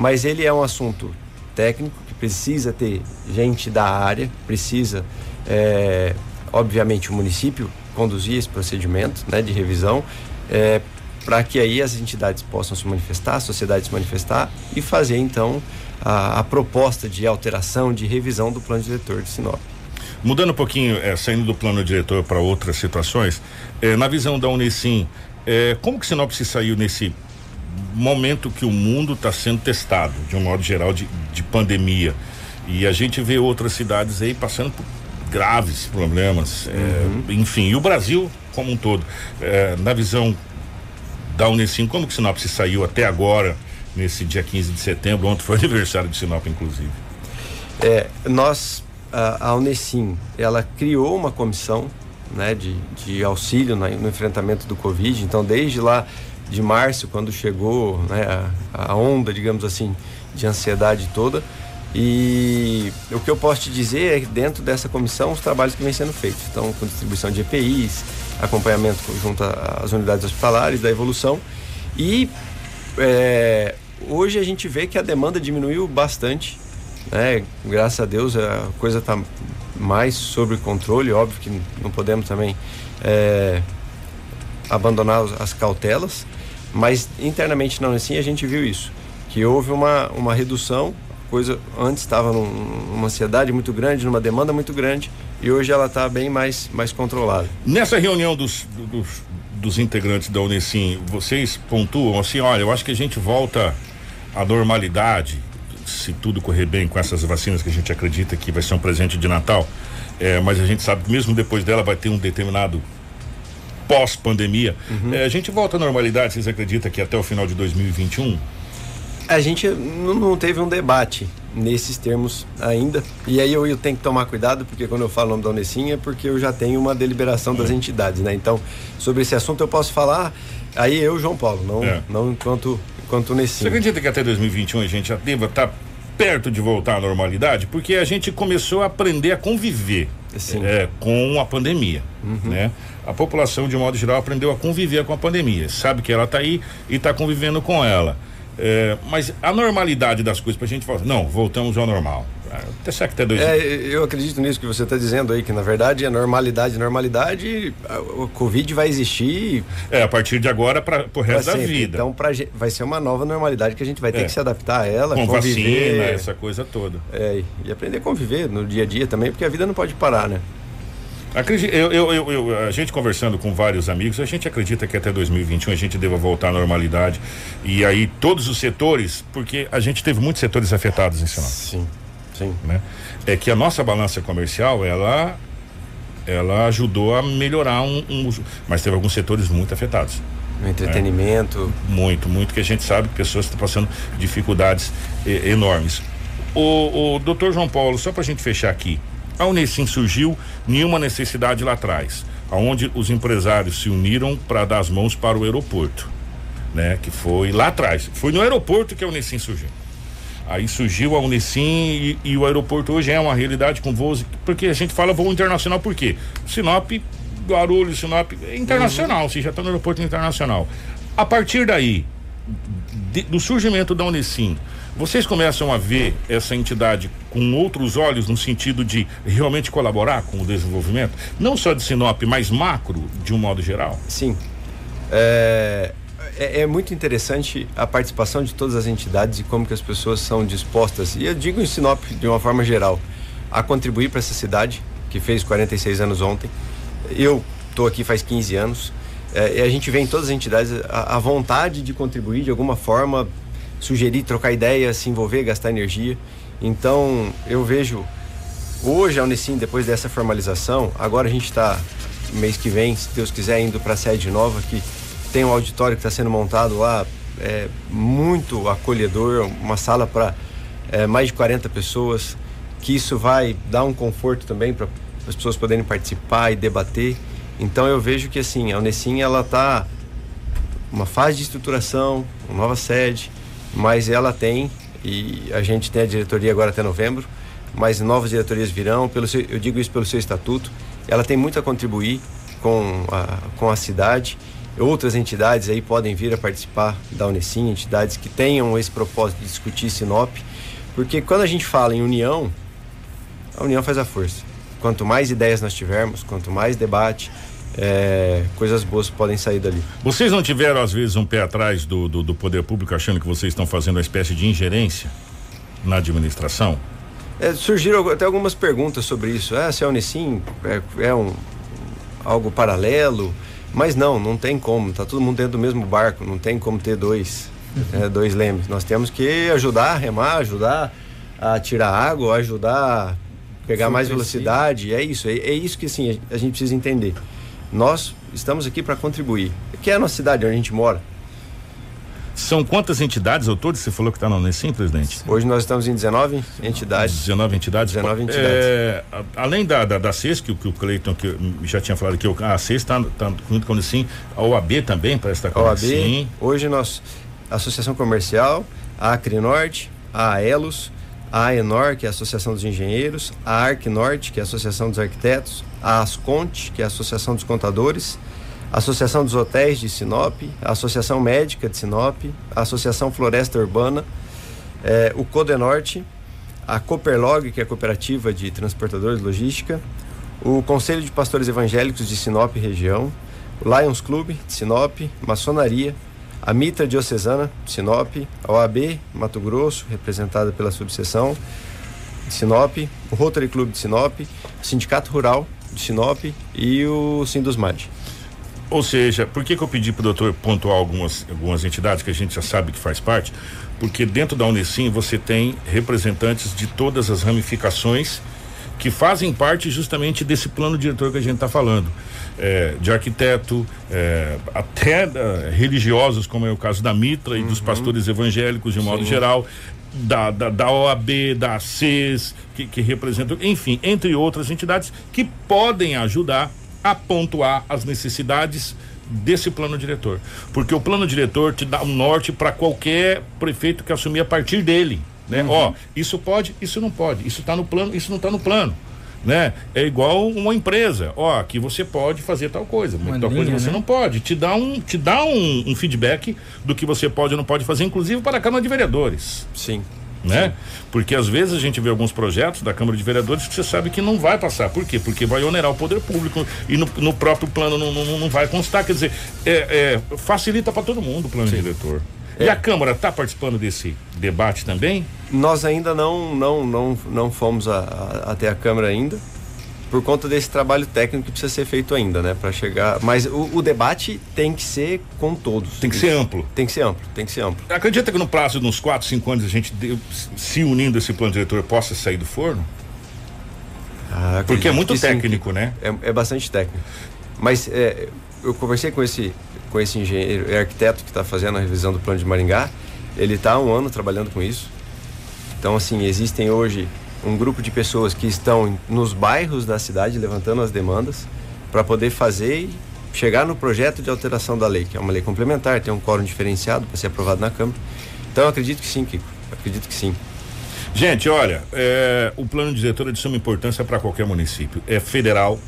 Mas ele é um assunto técnico que precisa ter gente da área, precisa, é, obviamente, o município conduzir esse procedimento né, de revisão, é, para que aí as entidades possam se manifestar, a sociedade se manifestar e fazer então a, a proposta de alteração, de revisão do plano diretor de Sinop. Mudando um pouquinho, é, saindo do plano diretor para outras situações, é, na visão da Unicim, é, como que Sinop se saiu nesse momento que o mundo está sendo testado, de um modo geral, de, de pandemia? E a gente vê outras cidades aí passando por graves problemas. É, uhum. É, enfim, e o Brasil como um todo. É, na visão da Unesim, como que Sinop se saiu até agora, nesse dia 15 de setembro, ontem foi [LAUGHS] aniversário de Sinop, inclusive? É, nós, a, a Unesim, ela criou uma comissão né, de, de auxílio no, no enfrentamento do Covid, então desde lá de março, quando chegou né, a, a onda, digamos assim, de ansiedade toda, e o que eu posso te dizer é que dentro dessa comissão os trabalhos que vêm sendo feitos. Então, com distribuição de EPIs, acompanhamento junto às unidades hospitalares, da evolução. E é, hoje a gente vê que a demanda diminuiu bastante. Né? Graças a Deus a coisa está mais sob controle. Óbvio que não podemos também é, abandonar as cautelas, mas internamente na Unicim a gente viu isso, que houve uma, uma redução coisa antes estava num, numa ansiedade muito grande, numa demanda muito grande, e hoje ela está bem mais, mais controlada. Nessa reunião dos, dos, dos integrantes da Unesim, vocês pontuam assim, olha, eu acho que a gente volta à normalidade, se tudo correr bem com essas vacinas que a gente acredita que vai ser um presente de Natal, é, mas a gente sabe que mesmo depois dela vai ter um determinado pós-pandemia. Uhum. É, a gente volta à normalidade, vocês acreditam que até o final de 2021? A gente não teve um debate nesses termos ainda. E aí eu, eu, tenho que tomar cuidado, porque quando eu falo o nome da Unesim é porque eu já tenho uma deliberação das entidades, né? Então, sobre esse assunto eu posso falar, aí eu, João Paulo, não, é. não enquanto, enquanto Unesim. Você acredita que até 2021 a gente já deva estar tá perto de voltar à normalidade? Porque a gente começou a aprender a conviver é, com a pandemia, uhum. né? A população, de modo geral, aprendeu a conviver com a pandemia. Sabe que ela está aí e está convivendo com ela. É, mas a normalidade das coisas, para a gente falar, não, voltamos ao normal. Até será que até dois é, Eu acredito nisso que você está dizendo aí, que na verdade a normalidade, normalidade, o Covid vai existir. É, a partir de agora para o resto da vida. Então pra, vai ser uma nova normalidade que a gente vai ter é. que se adaptar a ela. Com conviver, vacina, essa coisa toda. É, e aprender a conviver no dia a dia também, porque a vida não pode parar, né? Acredito, eu, eu, eu, a gente conversando com vários amigos, a gente acredita que até 2021 a gente deva voltar à normalidade. E aí todos os setores, porque a gente teve muitos setores afetados em Sinop. Sim, sim. Né? É que a nossa balança comercial, ela ela ajudou a melhorar um, um mas teve alguns setores muito afetados. No entretenimento. Né? Muito, muito, que a gente sabe que pessoas estão passando dificuldades eh, enormes. O, o doutor João Paulo, só para a gente fechar aqui, a Unesim surgiu nenhuma necessidade lá atrás, aonde os empresários se uniram para dar as mãos para o aeroporto, né? Que foi lá atrás. Foi no aeroporto que a Unesim surgiu. Aí surgiu a Unesim e, e, o aeroporto hoje é uma realidade com voos, porque a gente fala voo internacional por quê? Sinop, Guarulhos, Sinop, é internacional, uhum. se já está no aeroporto internacional. A partir daí, de, do surgimento da Unesim, vocês começam a ver essa entidade com outros olhos no sentido de realmente colaborar com o desenvolvimento, não só de Sinop, mas macro de um modo geral? Sim. É, é, é, muito interessante a participação de todas as entidades e como que as pessoas são dispostas, e eu digo em Sinop de uma forma geral, a contribuir para essa cidade que fez 46 anos ontem. Eu estou aqui faz 15 anos. É, e a gente vê em todas as entidades a, a vontade de contribuir de alguma forma, sugerir, trocar ideias, se envolver, gastar energia. Então, eu vejo hoje a Unicim, depois dessa formalização, agora a gente está, mês que vem, se Deus quiser, indo para a sede nova, que tem um auditório que está sendo montado lá, é, muito acolhedor, uma sala para é, mais de 40 pessoas, que isso vai dar um conforto também para as pessoas poderem participar e debater. Então eu vejo que assim, a Unicim ela está uma fase de estruturação, uma nova sede, mas ela tem, e a gente tem a diretoria agora até novembro, mas novas diretorias virão, pelo seu, eu digo isso pelo seu estatuto, ela tem muito a contribuir com a, com a cidade. Outras entidades aí podem vir a participar da Unesim, entidades que tenham esse propósito de discutir Sinop, porque quando a gente fala em união, a união faz a força. Quanto mais ideias nós tivermos, quanto mais debate, é, coisas boas podem sair dali. Vocês não tiveram, às vezes, um pé atrás do, do, do poder público achando que vocês estão fazendo uma espécie de ingerência na administração? É, surgiram até algumas perguntas sobre isso. Ah, se a Unicim é, é um, algo paralelo, mas não, não tem como. Tá todo mundo dentro do mesmo barco, não tem como ter dois, uhum. [LAUGHS] é, dois lemes. Nós temos que ajudar a remar, ajudar a tirar água, ajudar a pegar mais velocidade. É isso, é, é isso que assim, a gente precisa entender. Nós estamos aqui para contribuir. Que é a nossa cidade onde a gente mora. São quantas entidades ao todo? Você falou que está no Unesim, presidente? Hoje nós estamos em 19 entidades. 19 entidades? 19 entidades. É, além da, da, da CES, que, que o Cleiton que já tinha falado que a CES está tá junto com Unesim, a OAB também parece estar com a OAB. Sim. Hoje nós, a Associação Comercial, a Acrinorte, a Aelos, a AENOR, que é a Associação dos Engenheiros, a ARC Norte, que é a Associação dos Arquitetos, a Asconte, que é a Associação dos Contadores, a Associação dos Hotéis de Sinop, a Associação Médica de Sinop, a Associação Floresta Urbana, é, o Codenorte, a Cooperlog, que é a cooperativa de transportadores de logística, o Conselho de Pastores Evangélicos de Sinop região, o Lions Club de Sinop, Maçonaria, a Mitra Diocesana de Sinop, a OAB Mato Grosso, representada pela subseção de Sinop, o Rotary Club de Sinop, o Sindicato Rural de Sinop e o Sindusmad. Ou seja, por que, que eu pedi para o doutor pontuar algumas, algumas entidades que a gente já sabe que faz parte? Porque dentro da Unesim você tem representantes de todas as ramificações que fazem parte justamente desse plano diretor que a gente está falando. É, de arquiteto, é, até uh, religiosos, como é o caso da Mitra e uhum. dos pastores evangélicos de modo Sim. geral, da, da, da, OAB, da ACES, que, que representam, enfim, entre outras entidades que podem ajudar a pontuar as necessidades desse plano diretor. Porque o plano diretor te dá um norte para qualquer prefeito que assumir a partir dele né? Uhum. Ó, isso pode, isso não pode, isso está no plano, isso não está no plano. Né? É igual uma empresa, ó, que você pode fazer tal coisa, mas tal coisa você né? não pode. Te dá um, te dá um, um, feedback do que você pode ou não pode fazer, inclusive para a Câmara de Vereadores. Sim. Né? Sim. Porque às vezes a gente vê alguns projetos da Câmara de Vereadores que você sabe que não vai passar. Por quê? Porque vai onerar o poder público e no, no próprio plano não, não, não, vai constar. Quer dizer, é, é facilita para todo mundo o plano Sim. diretor. É. E a Câmara está participando desse debate também? Nós ainda não não não, não fomos a, a, até a Câmara ainda por conta desse trabalho técnico que precisa ser feito ainda, né, para chegar. Mas o, o, debate tem que ser com todos. Tem que ser amplo. Tem que ser amplo, tem que ser amplo. Acredita que no prazo de uns 4, 5 anos a gente se unindo esse plano diretor possa sair do forno? Ah, Porque é muito técnico, sim, né? É, é, bastante técnico. Mas é, eu conversei com esse com esse engenheiro, é arquiteto que está fazendo a revisão do plano de Maringá. Ele está há um ano trabalhando com isso. Então, assim, existem hoje um grupo de pessoas que estão nos bairros da cidade levantando as demandas para poder fazer e chegar no projeto de alteração da lei, que é uma lei complementar, tem um quórum diferenciado para ser aprovado na Câmara. Então, acredito que sim, Kiko. Acredito que sim. Gente, olha, é, o plano diretor é de suma importância para qualquer município. É federal,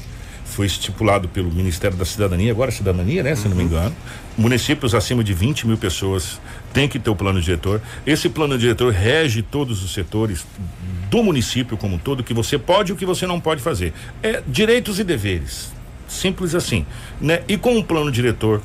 foi estipulado pelo Ministério da Cidadania, agora Cidadania, né? Se uhum. não me uhum. engano. Municípios acima de 20 mil pessoas têm que ter o plano diretor. Esse plano diretor rege todos os setores do município como um todo, que você pode e o que você não pode fazer. É direitos e deveres. Simples assim. Né? E com um plano diretor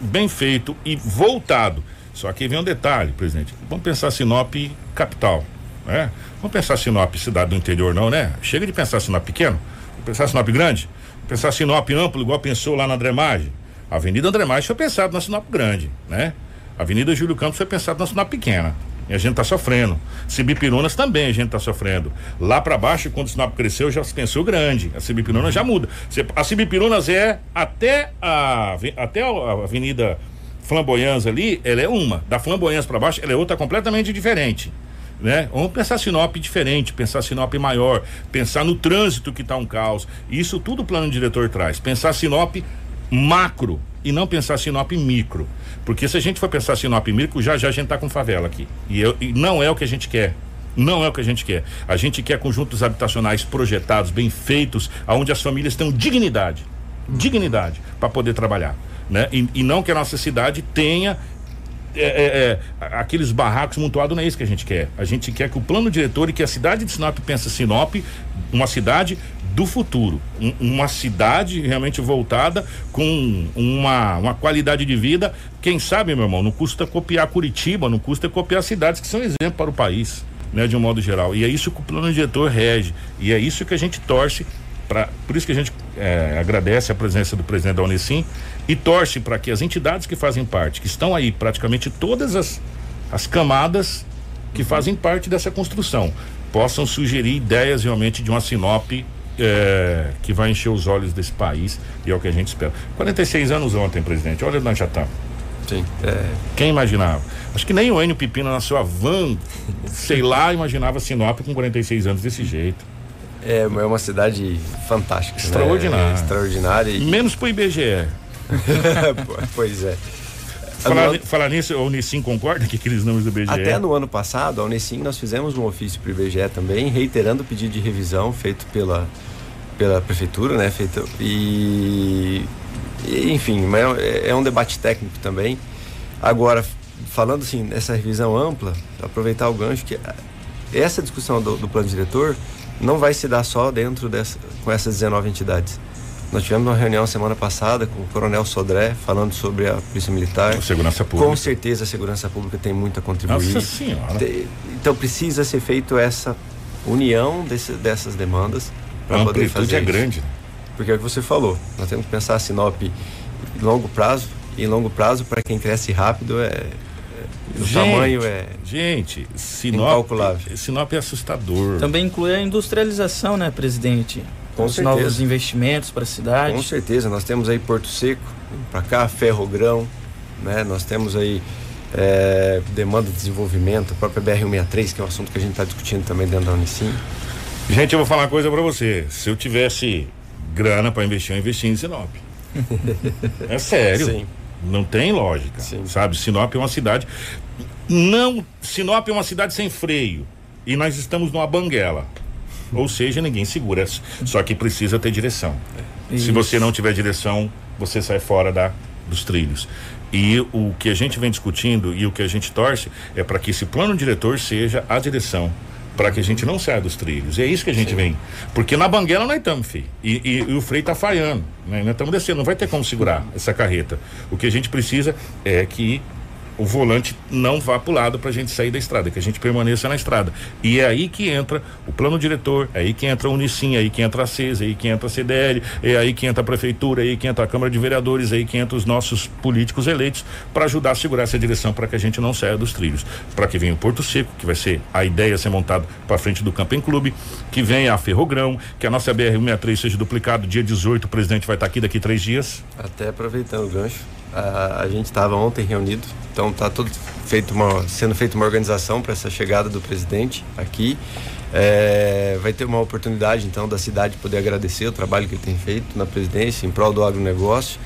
bem feito e voltado. Só que vem um detalhe, presidente. Vamos pensar Sinop capital. Né? Vamos pensar Sinop cidade do interior, não, né? Chega de pensar Sinop pequeno. Vamos pensar Sinop grande pensar Sinop amplo, igual pensou lá na Andremagem. A Avenida Andremagem foi pensado na Sinop grande, né? A Avenida Júlio Campos foi pensado na Sinop pequena. E a gente está sofrendo. Cibipirunas também a gente está sofrendo. Lá para baixo, quando o Sinop cresceu, já se pensou grande. A Cibipirunas já muda. A Cibipirunas é até a, até a Avenida Flamboyans ali, ela é uma. Da Flamboyans para baixo, ela é outra completamente diferente né? Vamos pensar Sinop diferente, pensar Sinop maior, pensar no trânsito que está um caos. Isso tudo o plano diretor traz. Pensar Sinop macro e não pensar Sinop micro. Porque se a gente for pensar Sinop micro, já já a gente está com favela aqui. E, eu, e não é o que a gente quer. Não é o que a gente quer. A gente quer conjuntos habitacionais projetados, bem feitos, aonde as famílias tenham dignidade. Dignidade para poder trabalhar. Né? E, e, não que a nossa cidade tenha é, é, é, aqueles barracos montuados não é isso que a gente quer. A gente quer que o plano diretor e que a cidade de Sinop pense Sinop, uma cidade do futuro, um, uma cidade realmente voltada com uma, uma qualidade de vida. Quem sabe, meu irmão, não custa copiar Curitiba, não custa copiar cidades que são exemplo para o país, né, de um modo geral. E é isso que o plano diretor rege, e é isso que a gente torce Pra, por isso que a gente é, agradece a presença do presidente da Unicim e torce para que as entidades que fazem parte, que estão aí praticamente todas as, as camadas que uhum. fazem parte dessa construção, possam sugerir ideias realmente de uma Sinop é, que vai encher os olhos desse país e é o que a gente espera. 46 anos ontem, presidente. Olha onde já estamos. Sim. É... Quem imaginava? Acho que nem o Enio Pipino na sua van, [LAUGHS] sei lá, imaginava Sinop com 46 anos desse jeito. É, é uma cidade fantástica. Extraordinária. Né? Extraordinária. E... Menos pro IBGE. [LAUGHS] pois é. Falar, ano... falar nisso, a Unicim concorda que aqueles nomes do IBGE? Até no ano passado, a Unicim, nós fizemos um ofício para o IBGE também, reiterando o pedido de revisão feito pela, pela prefeitura, né? Feito, e enfim, é, é um debate técnico também. Agora, falando assim, nessa revisão ampla, aproveitar o gancho que essa discussão do, do plano diretor não vai se dar só dentro dessa, com essas 19 entidades. Nós tivemos uma reunião semana passada com o Coronel Sodré falando sobre a Polícia Militar. segurança Pública. Com certeza a segurança pública tem muito a contribuir. Nossa senhora. Então precisa ser feito essa união desse, dessas demandas para poder fazer. A amplitude é grande. Porque é o que você falou. Nós temos que pensar a Sinop em longo prazo. E em longo prazo, para quem cresce rápido, é, é o gente, tamanho é. Gente, Sinop, Sinop é assustador. Também inclui a industrialização, né, presidente? Com Os certeza. novos investimentos para a cidade. Com certeza. Nós temos aí Porto Seco, para cá, Ferrogrão, né? Nós temos aí é, demanda de desenvolvimento, a própria BR-163, que é um assunto que a gente está discutindo também dentro da Unicim. Gente, eu vou falar uma coisa para você. Se eu tivesse grana para investir, eu investia em Sinop. [LAUGHS] é sério. Sim. Não tem lógica. Sim. Sabe? Sinop é uma cidade. Não. Sinop é uma cidade sem freio. E nós estamos numa banguela. Ou seja, ninguém segura. Só que precisa ter direção. Isso. Se você não tiver direção, você sai fora da, dos trilhos. E o que a gente vem discutindo e o que a gente torce é para que esse plano diretor seja a direção para que a gente não saia dos trilhos. E é isso que a gente Sim. vem. Porque na banguela nós estamos, filho. E, e, e, o freio está falhando. Né? Nós estamos descendo, não vai ter como segurar essa carreta. O que a gente precisa é que o volante não vá para o lado para a gente sair da estrada, que a gente permaneça na estrada. E é aí que entra o plano diretor, é aí que entra a Unicim, é aí que entra a CES, é aí que entra a CDL, é aí que entra a prefeitura, é aí que entra a Câmara de Vereadores, é aí que entra os nossos políticos eleitos para ajudar a segurar essa direção para que a gente não saia dos trilhos. Para que venha o Porto Seco, que vai ser a ideia ser montado para frente do Camping Clube, que venha a Ferrogrão, que a nossa BR-163 seja duplicado dia 18, o presidente vai estar tá aqui daqui três dias. Até aproveitando o gancho, a, a gente estava ontem reunido, então está tudo feito uma, sendo feita uma organização para essa chegada do presidente aqui. É, vai ter uma oportunidade então da cidade poder agradecer o trabalho que ele tem feito na presidência em prol do agronegócio.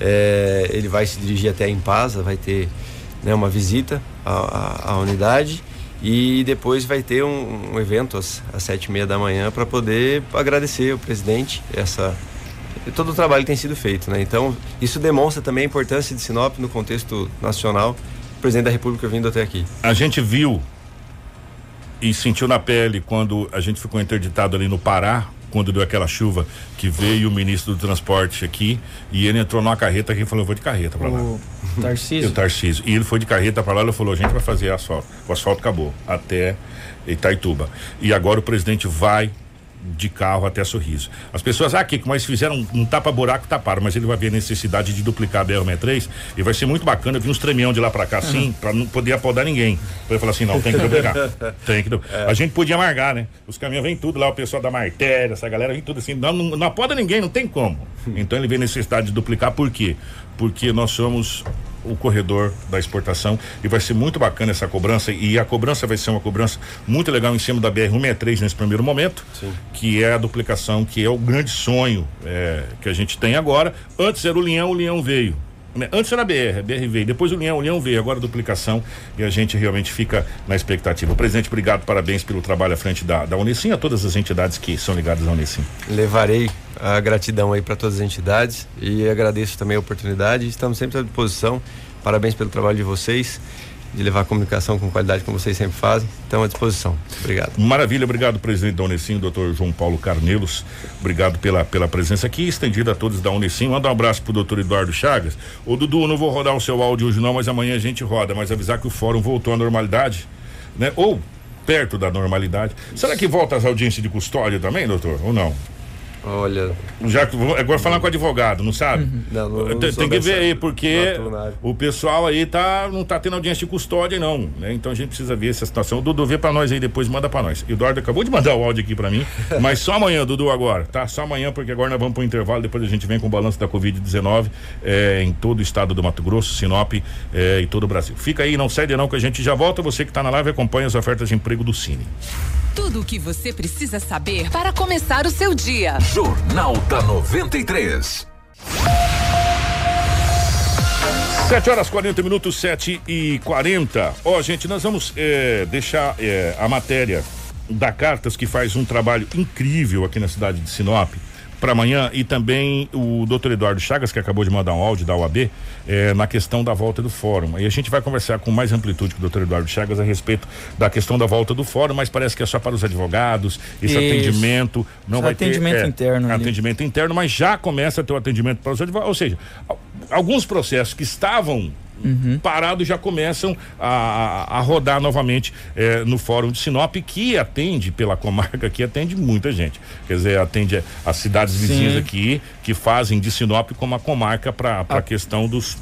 É, ele vai se dirigir até a Impasa, vai ter né, uma visita à, à, à, unidade e depois vai ter um, um evento às, às sete e meia da manhã para poder agradecer o presidente essa todo o trabalho que tem sido feito, né? Então, isso demonstra também a importância de Sinop no contexto nacional. O presidente da República vindo até aqui. A gente viu e sentiu na pele quando a gente ficou interditado ali no Pará, quando deu aquela chuva que veio o ministro do transporte aqui e ele entrou numa carreta aqui e falou: vou de carreta para lá. O Tarcísio. [LAUGHS] o Tarcísio. E ele foi de carreta para lá e falou: a gente vai fazer asfalto. O asfalto acabou até Itaituba. E agora o presidente vai de carro até Sorriso. As pessoas, ah, Kiko, mas fizeram um, tapa-buraco, taparam, mas ele vai ver a necessidade de duplicar a BR-63 e vai ser muito bacana vir uns tremião de lá para cá, [LAUGHS] assim, uhum. para não poder apodar ninguém. Pra ele falar assim, não, tem que duplicar. [LAUGHS] tem que duplicar. É. A gente podia amargar, né? Os caminhões vêm tudo lá, o pessoal da Martéria, essa galera vem tudo assim, não, não, não apoda ninguém, não tem como. [LAUGHS] Então ele vê necessidade de duplicar, por quê? Porque nós somos o corredor da exportação e vai ser muito bacana essa cobrança e a cobrança vai ser uma cobrança muito legal em cima da BR 163 nesse primeiro momento, Sim. que é a duplicação, que é o grande sonho é, que a gente tem agora. Antes era o Leão, o Leão veio. Né? Antes era BR, BR veio, depois o Leão, o veio, agora duplicação e a gente realmente fica na expectativa. Presidente, obrigado, parabéns pelo trabalho à frente da, da Unicim, a todas as entidades que são ligadas à Unicim. Levarei a gratidão aí para todas as entidades e agradeço também a oportunidade. Estamos sempre à disposição. Parabéns pelo trabalho de vocês de levar a comunicação com qualidade como vocês sempre fazem. Estamos à disposição. Obrigado. Maravilha, obrigado, presidente da Unicim, doutor João Paulo Carnelos. Obrigado pela, pela presença aqui, estendida a todos da Unicim. Manda um abraço pro doutor Eduardo Chagas. Ô Dudu, não vou rodar o seu áudio hoje não, mas amanhã a gente roda, mas avisar que o fórum voltou à normalidade, né? Ou perto da normalidade. Será que volta as audiências de custódia também, doutor? Ou não? Olha. Já, agora falando com o advogado, não sabe? Uhum. Não, não, não tem, tem que ver aí, porque o pessoal aí tá, não tá tendo audiência de custódia, não. Né? Então a gente precisa ver essa situação. O Dudu vê pra nós aí depois, manda pra nós. Eduardo acabou de mandar o áudio aqui pra mim, [LAUGHS] mas só amanhã, Dudu, agora, tá? Só amanhã, porque agora nós vamos pro intervalo, depois a gente vem com o balanço da Covid-19 é, em todo o estado do Mato Grosso, Sinop é, e todo o Brasil. Fica aí, não cede não, que a gente já volta. Você que tá na live acompanha as ofertas de emprego do Cine. Tudo o que você precisa saber para começar o seu dia. Jornal da 93. 7 horas 40 minutos, 7 e 40. Ó, oh, gente, nós vamos é, deixar é, a matéria da Cartas, que faz um trabalho incrível aqui na cidade de Sinop, para amanhã e também o doutor Eduardo Chagas, que acabou de mandar um áudio da UAB, eh, na questão da volta do fórum. E a gente vai conversar com mais amplitude com o doutor Eduardo Chagas a respeito da questão da volta do fórum, mas parece que é só para os advogados, esse Isso. atendimento não Esse vai atendimento ter. é, interno. Atendimento interno, mas já começa a ter o atendimento para os advogados. Ou seja, al- alguns processos que estavam Uhum. parados já começam a, a- rodar novamente eh, no Fórum de Sinop, que atende pela comarca, que atende muita gente. Quer dizer, atende as cidades vizinhas Sim. aqui que fazem de Sinop como a comarca para a questão dos.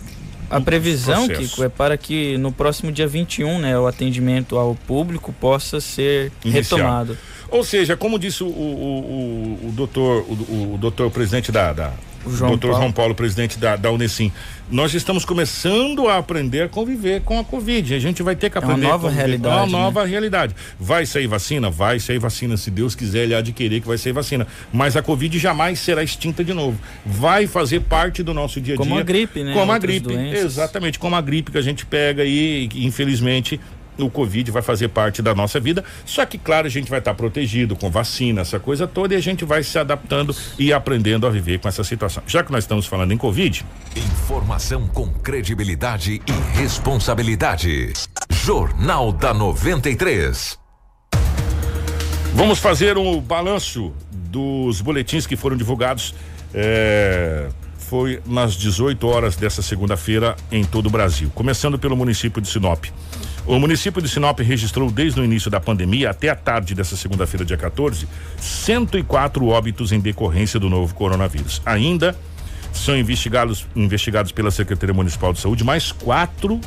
A previsão, processo. Kiko, é para que no próximo dia 21, né, o atendimento ao público possa ser Iniciado. retomado. Ou seja, como disse o, o, o, o doutor, o, o doutor presidente da, da João doutor Paulo. João Paulo, presidente da, da Unesim, nós estamos começando a aprender a conviver com a Covid. A gente vai ter que É uma aprender. a nova realidade, É uma né? nova realidade. Vai sair vacina? Vai sair vacina. Se Deus quiser, ele querer que vai sair vacina. Mas a Covid jamais será extinta de novo. Vai fazer parte do nosso dia a dia. Como a gripe, né? Como a Outras gripe. doenças. Exatamente, como a gripe que a gente pega e infelizmente o Covid vai fazer parte da nossa vida. Só que, claro, a gente vai estar protegido com vacina, essa coisa toda, e a gente vai se adaptando e aprendendo a viver com essa situação. Já que nós estamos falando em Covid, Informação com credibilidade e responsabilidade. Jornal da 93. vamos fazer um balanço dos boletins que foram divulgados. é, foi nas 18 horas dessa segunda-feira em todo o Brasil. Começando pelo município de Sinop. O município de Sinop registrou desde o início da pandemia até a tarde dessa segunda-feira, dia 14, 104 óbitos em decorrência do novo coronavírus. Ainda são investigados, investigados pela Secretaria Municipal de Saúde mais quatro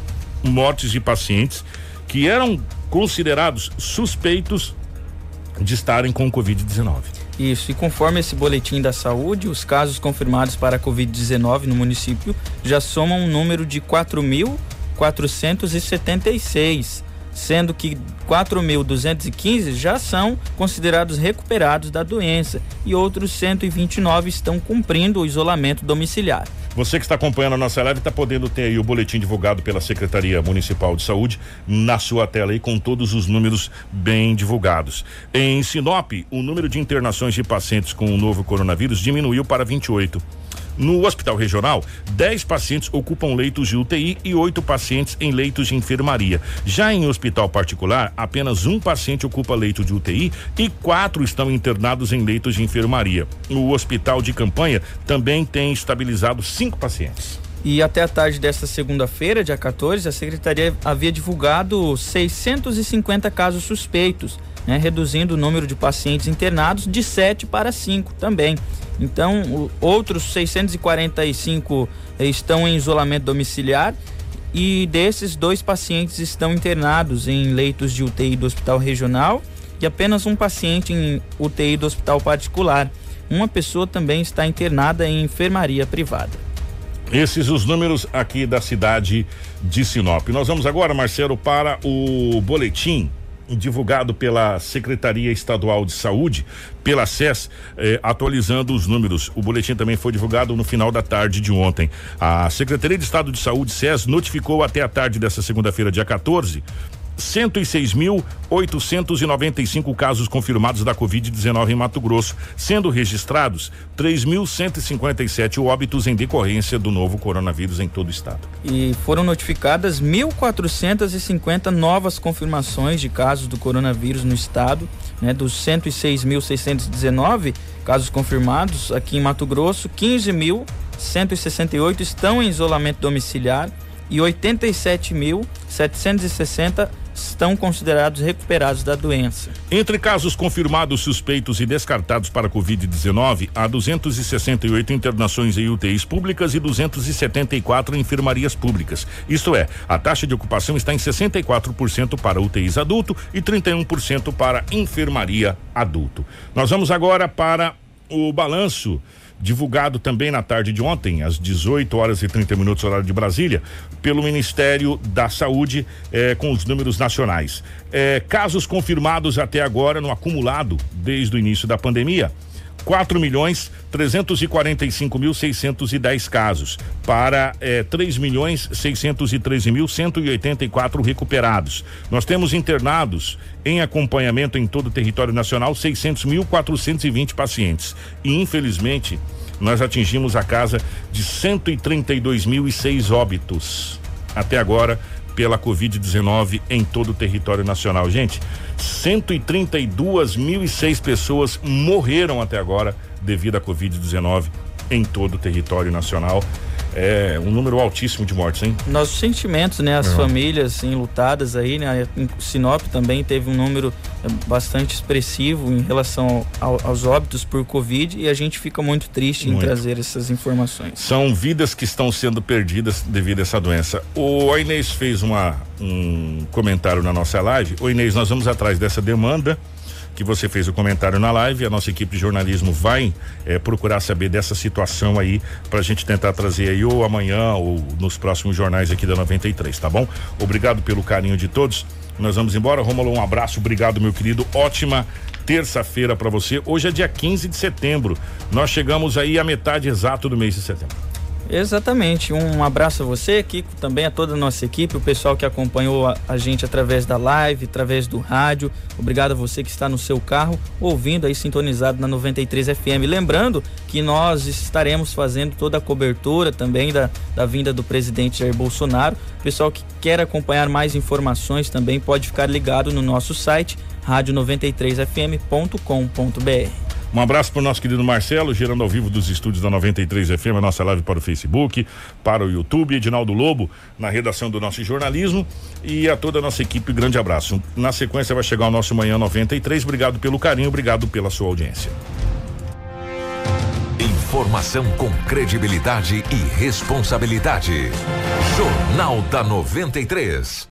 mortes de pacientes que eram considerados suspeitos de estarem com Covid-19. Isso, e conforme esse boletim da saúde, os casos confirmados para a Covid-19 no município já somam um número de 4.476, sendo que 4.215 já são considerados recuperados da doença e outros 129 estão cumprindo o isolamento domiciliar. Você que está acompanhando a nossa live está podendo ter aí o boletim divulgado pela Secretaria Municipal de Saúde na sua tela aí com todos os números bem divulgados. Em Sinop, o número de internações de pacientes com o novo coronavírus diminuiu para 28. No hospital regional, 10 pacientes ocupam leitos de UTI e oito pacientes em leitos de enfermaria. Já em hospital particular, apenas um paciente ocupa leito de UTI e quatro estão internados em leitos de enfermaria. O hospital de campanha também tem estabilizado cinco pacientes. E até a tarde desta segunda-feira, dia 14, a secretaria havia divulgado 650 casos suspeitos, né, reduzindo o número de pacientes internados de 7 para 5 também. Então, o- outros 645 estão em isolamento domiciliar e desses, dois pacientes estão internados em leitos de UTI do Hospital Regional e apenas um paciente em UTI do Hospital Particular. Uma pessoa também está internada em enfermaria privada. Esses os números aqui da cidade de Sinop. Nós vamos agora, Marcelo, para o boletim divulgado pela Secretaria Estadual de Saúde, pela SES, eh, atualizando os números. O boletim também foi divulgado no final da tarde de ontem. A Secretaria de Estado de Saúde, SES, notificou até a tarde dessa segunda-feira, dia 14, 106.895 casos confirmados da Covid-19 em Mato Grosso, sendo registrados 3.157 óbitos em decorrência do novo coronavírus em todo o estado. e foram notificadas 1.450 novas confirmações de casos do coronavírus no estado, né, dos 106.619 casos confirmados aqui em Mato Grosso, 15.168 estão em isolamento domiciliar e 87.760 estão considerados recuperados da doença. Entre casos confirmados, suspeitos e descartados para Covid-19, há 268 internações em UTIs públicas e 274 em enfermarias públicas. Isto é, a taxa de ocupação está em 64% para UTIs adulto e 31% para enfermaria adulto. Nós vamos agora para o balanço divulgado também na tarde de ontem, às 18 horas e 30 minutos, horário de Brasília, pelo Ministério da Saúde, eh, com os números nacionais. Eh, casos confirmados até agora no acumulado desde o início da pandemia. 4 milhões 345 mil 610 casos. Para eh, 3 milhões 613 mil 184 recuperados. Nós temos internados em acompanhamento em todo o território nacional 600 mil 420 pacientes. E infelizmente nós atingimos a casa de 132 mil e seis óbitos. Até agora pela Covid-19 em todo o território nacional. Gente, 132.006 pessoas morreram até agora devido à Covid-19 em todo o território nacional. É um número altíssimo de mortes, hein? Nossos sentimentos, né? As famílias enlutadas aí, né? Em Sinop também teve um número é, bastante expressivo em relação ao, aos óbitos por Covid e a gente fica muito triste muito. em trazer essas informações. São vidas que estão sendo perdidas devido a essa doença. O Inês fez uma, um comentário na nossa live. O Inês, nós vamos atrás dessa demanda que você fez o comentário na live. A nossa equipe de jornalismo vai é, procurar saber dessa situação aí para a gente tentar trazer aí ou amanhã ou nos próximos jornais aqui da 93, tá bom? Obrigado pelo carinho de todos. Nós vamos embora. Romulo, um abraço, obrigado, meu querido. Ótima terça-feira para você. Hoje é dia 15 de setembro. Nós chegamos aí à metade exato do mês de setembro. Exatamente. Um abraço a você, Kiko, também a toda a nossa equipe, o pessoal que acompanhou a, a, gente através da live, através do rádio. Obrigado a você que está no seu carro ouvindo aí sintonizado na 93 FM. Lembrando que nós estaremos fazendo toda a cobertura também da, da vinda do presidente Jair Bolsonaro. Pessoal que quer acompanhar mais informações também pode ficar ligado no nosso site rádio93fm.com.br. Um abraço para o nosso querido Marcelo, gerando ao vivo dos estúdios da 93 FM, a nossa live para o Facebook, para o YouTube, Edinaldo Lobo, na redação do nosso jornalismo e a toda a nossa equipe, grande abraço. Na sequência vai chegar o nosso Manhã 93. Obrigado pelo carinho, obrigado pela sua audiência. Informação com credibilidade e responsabilidade. Jornal da 93.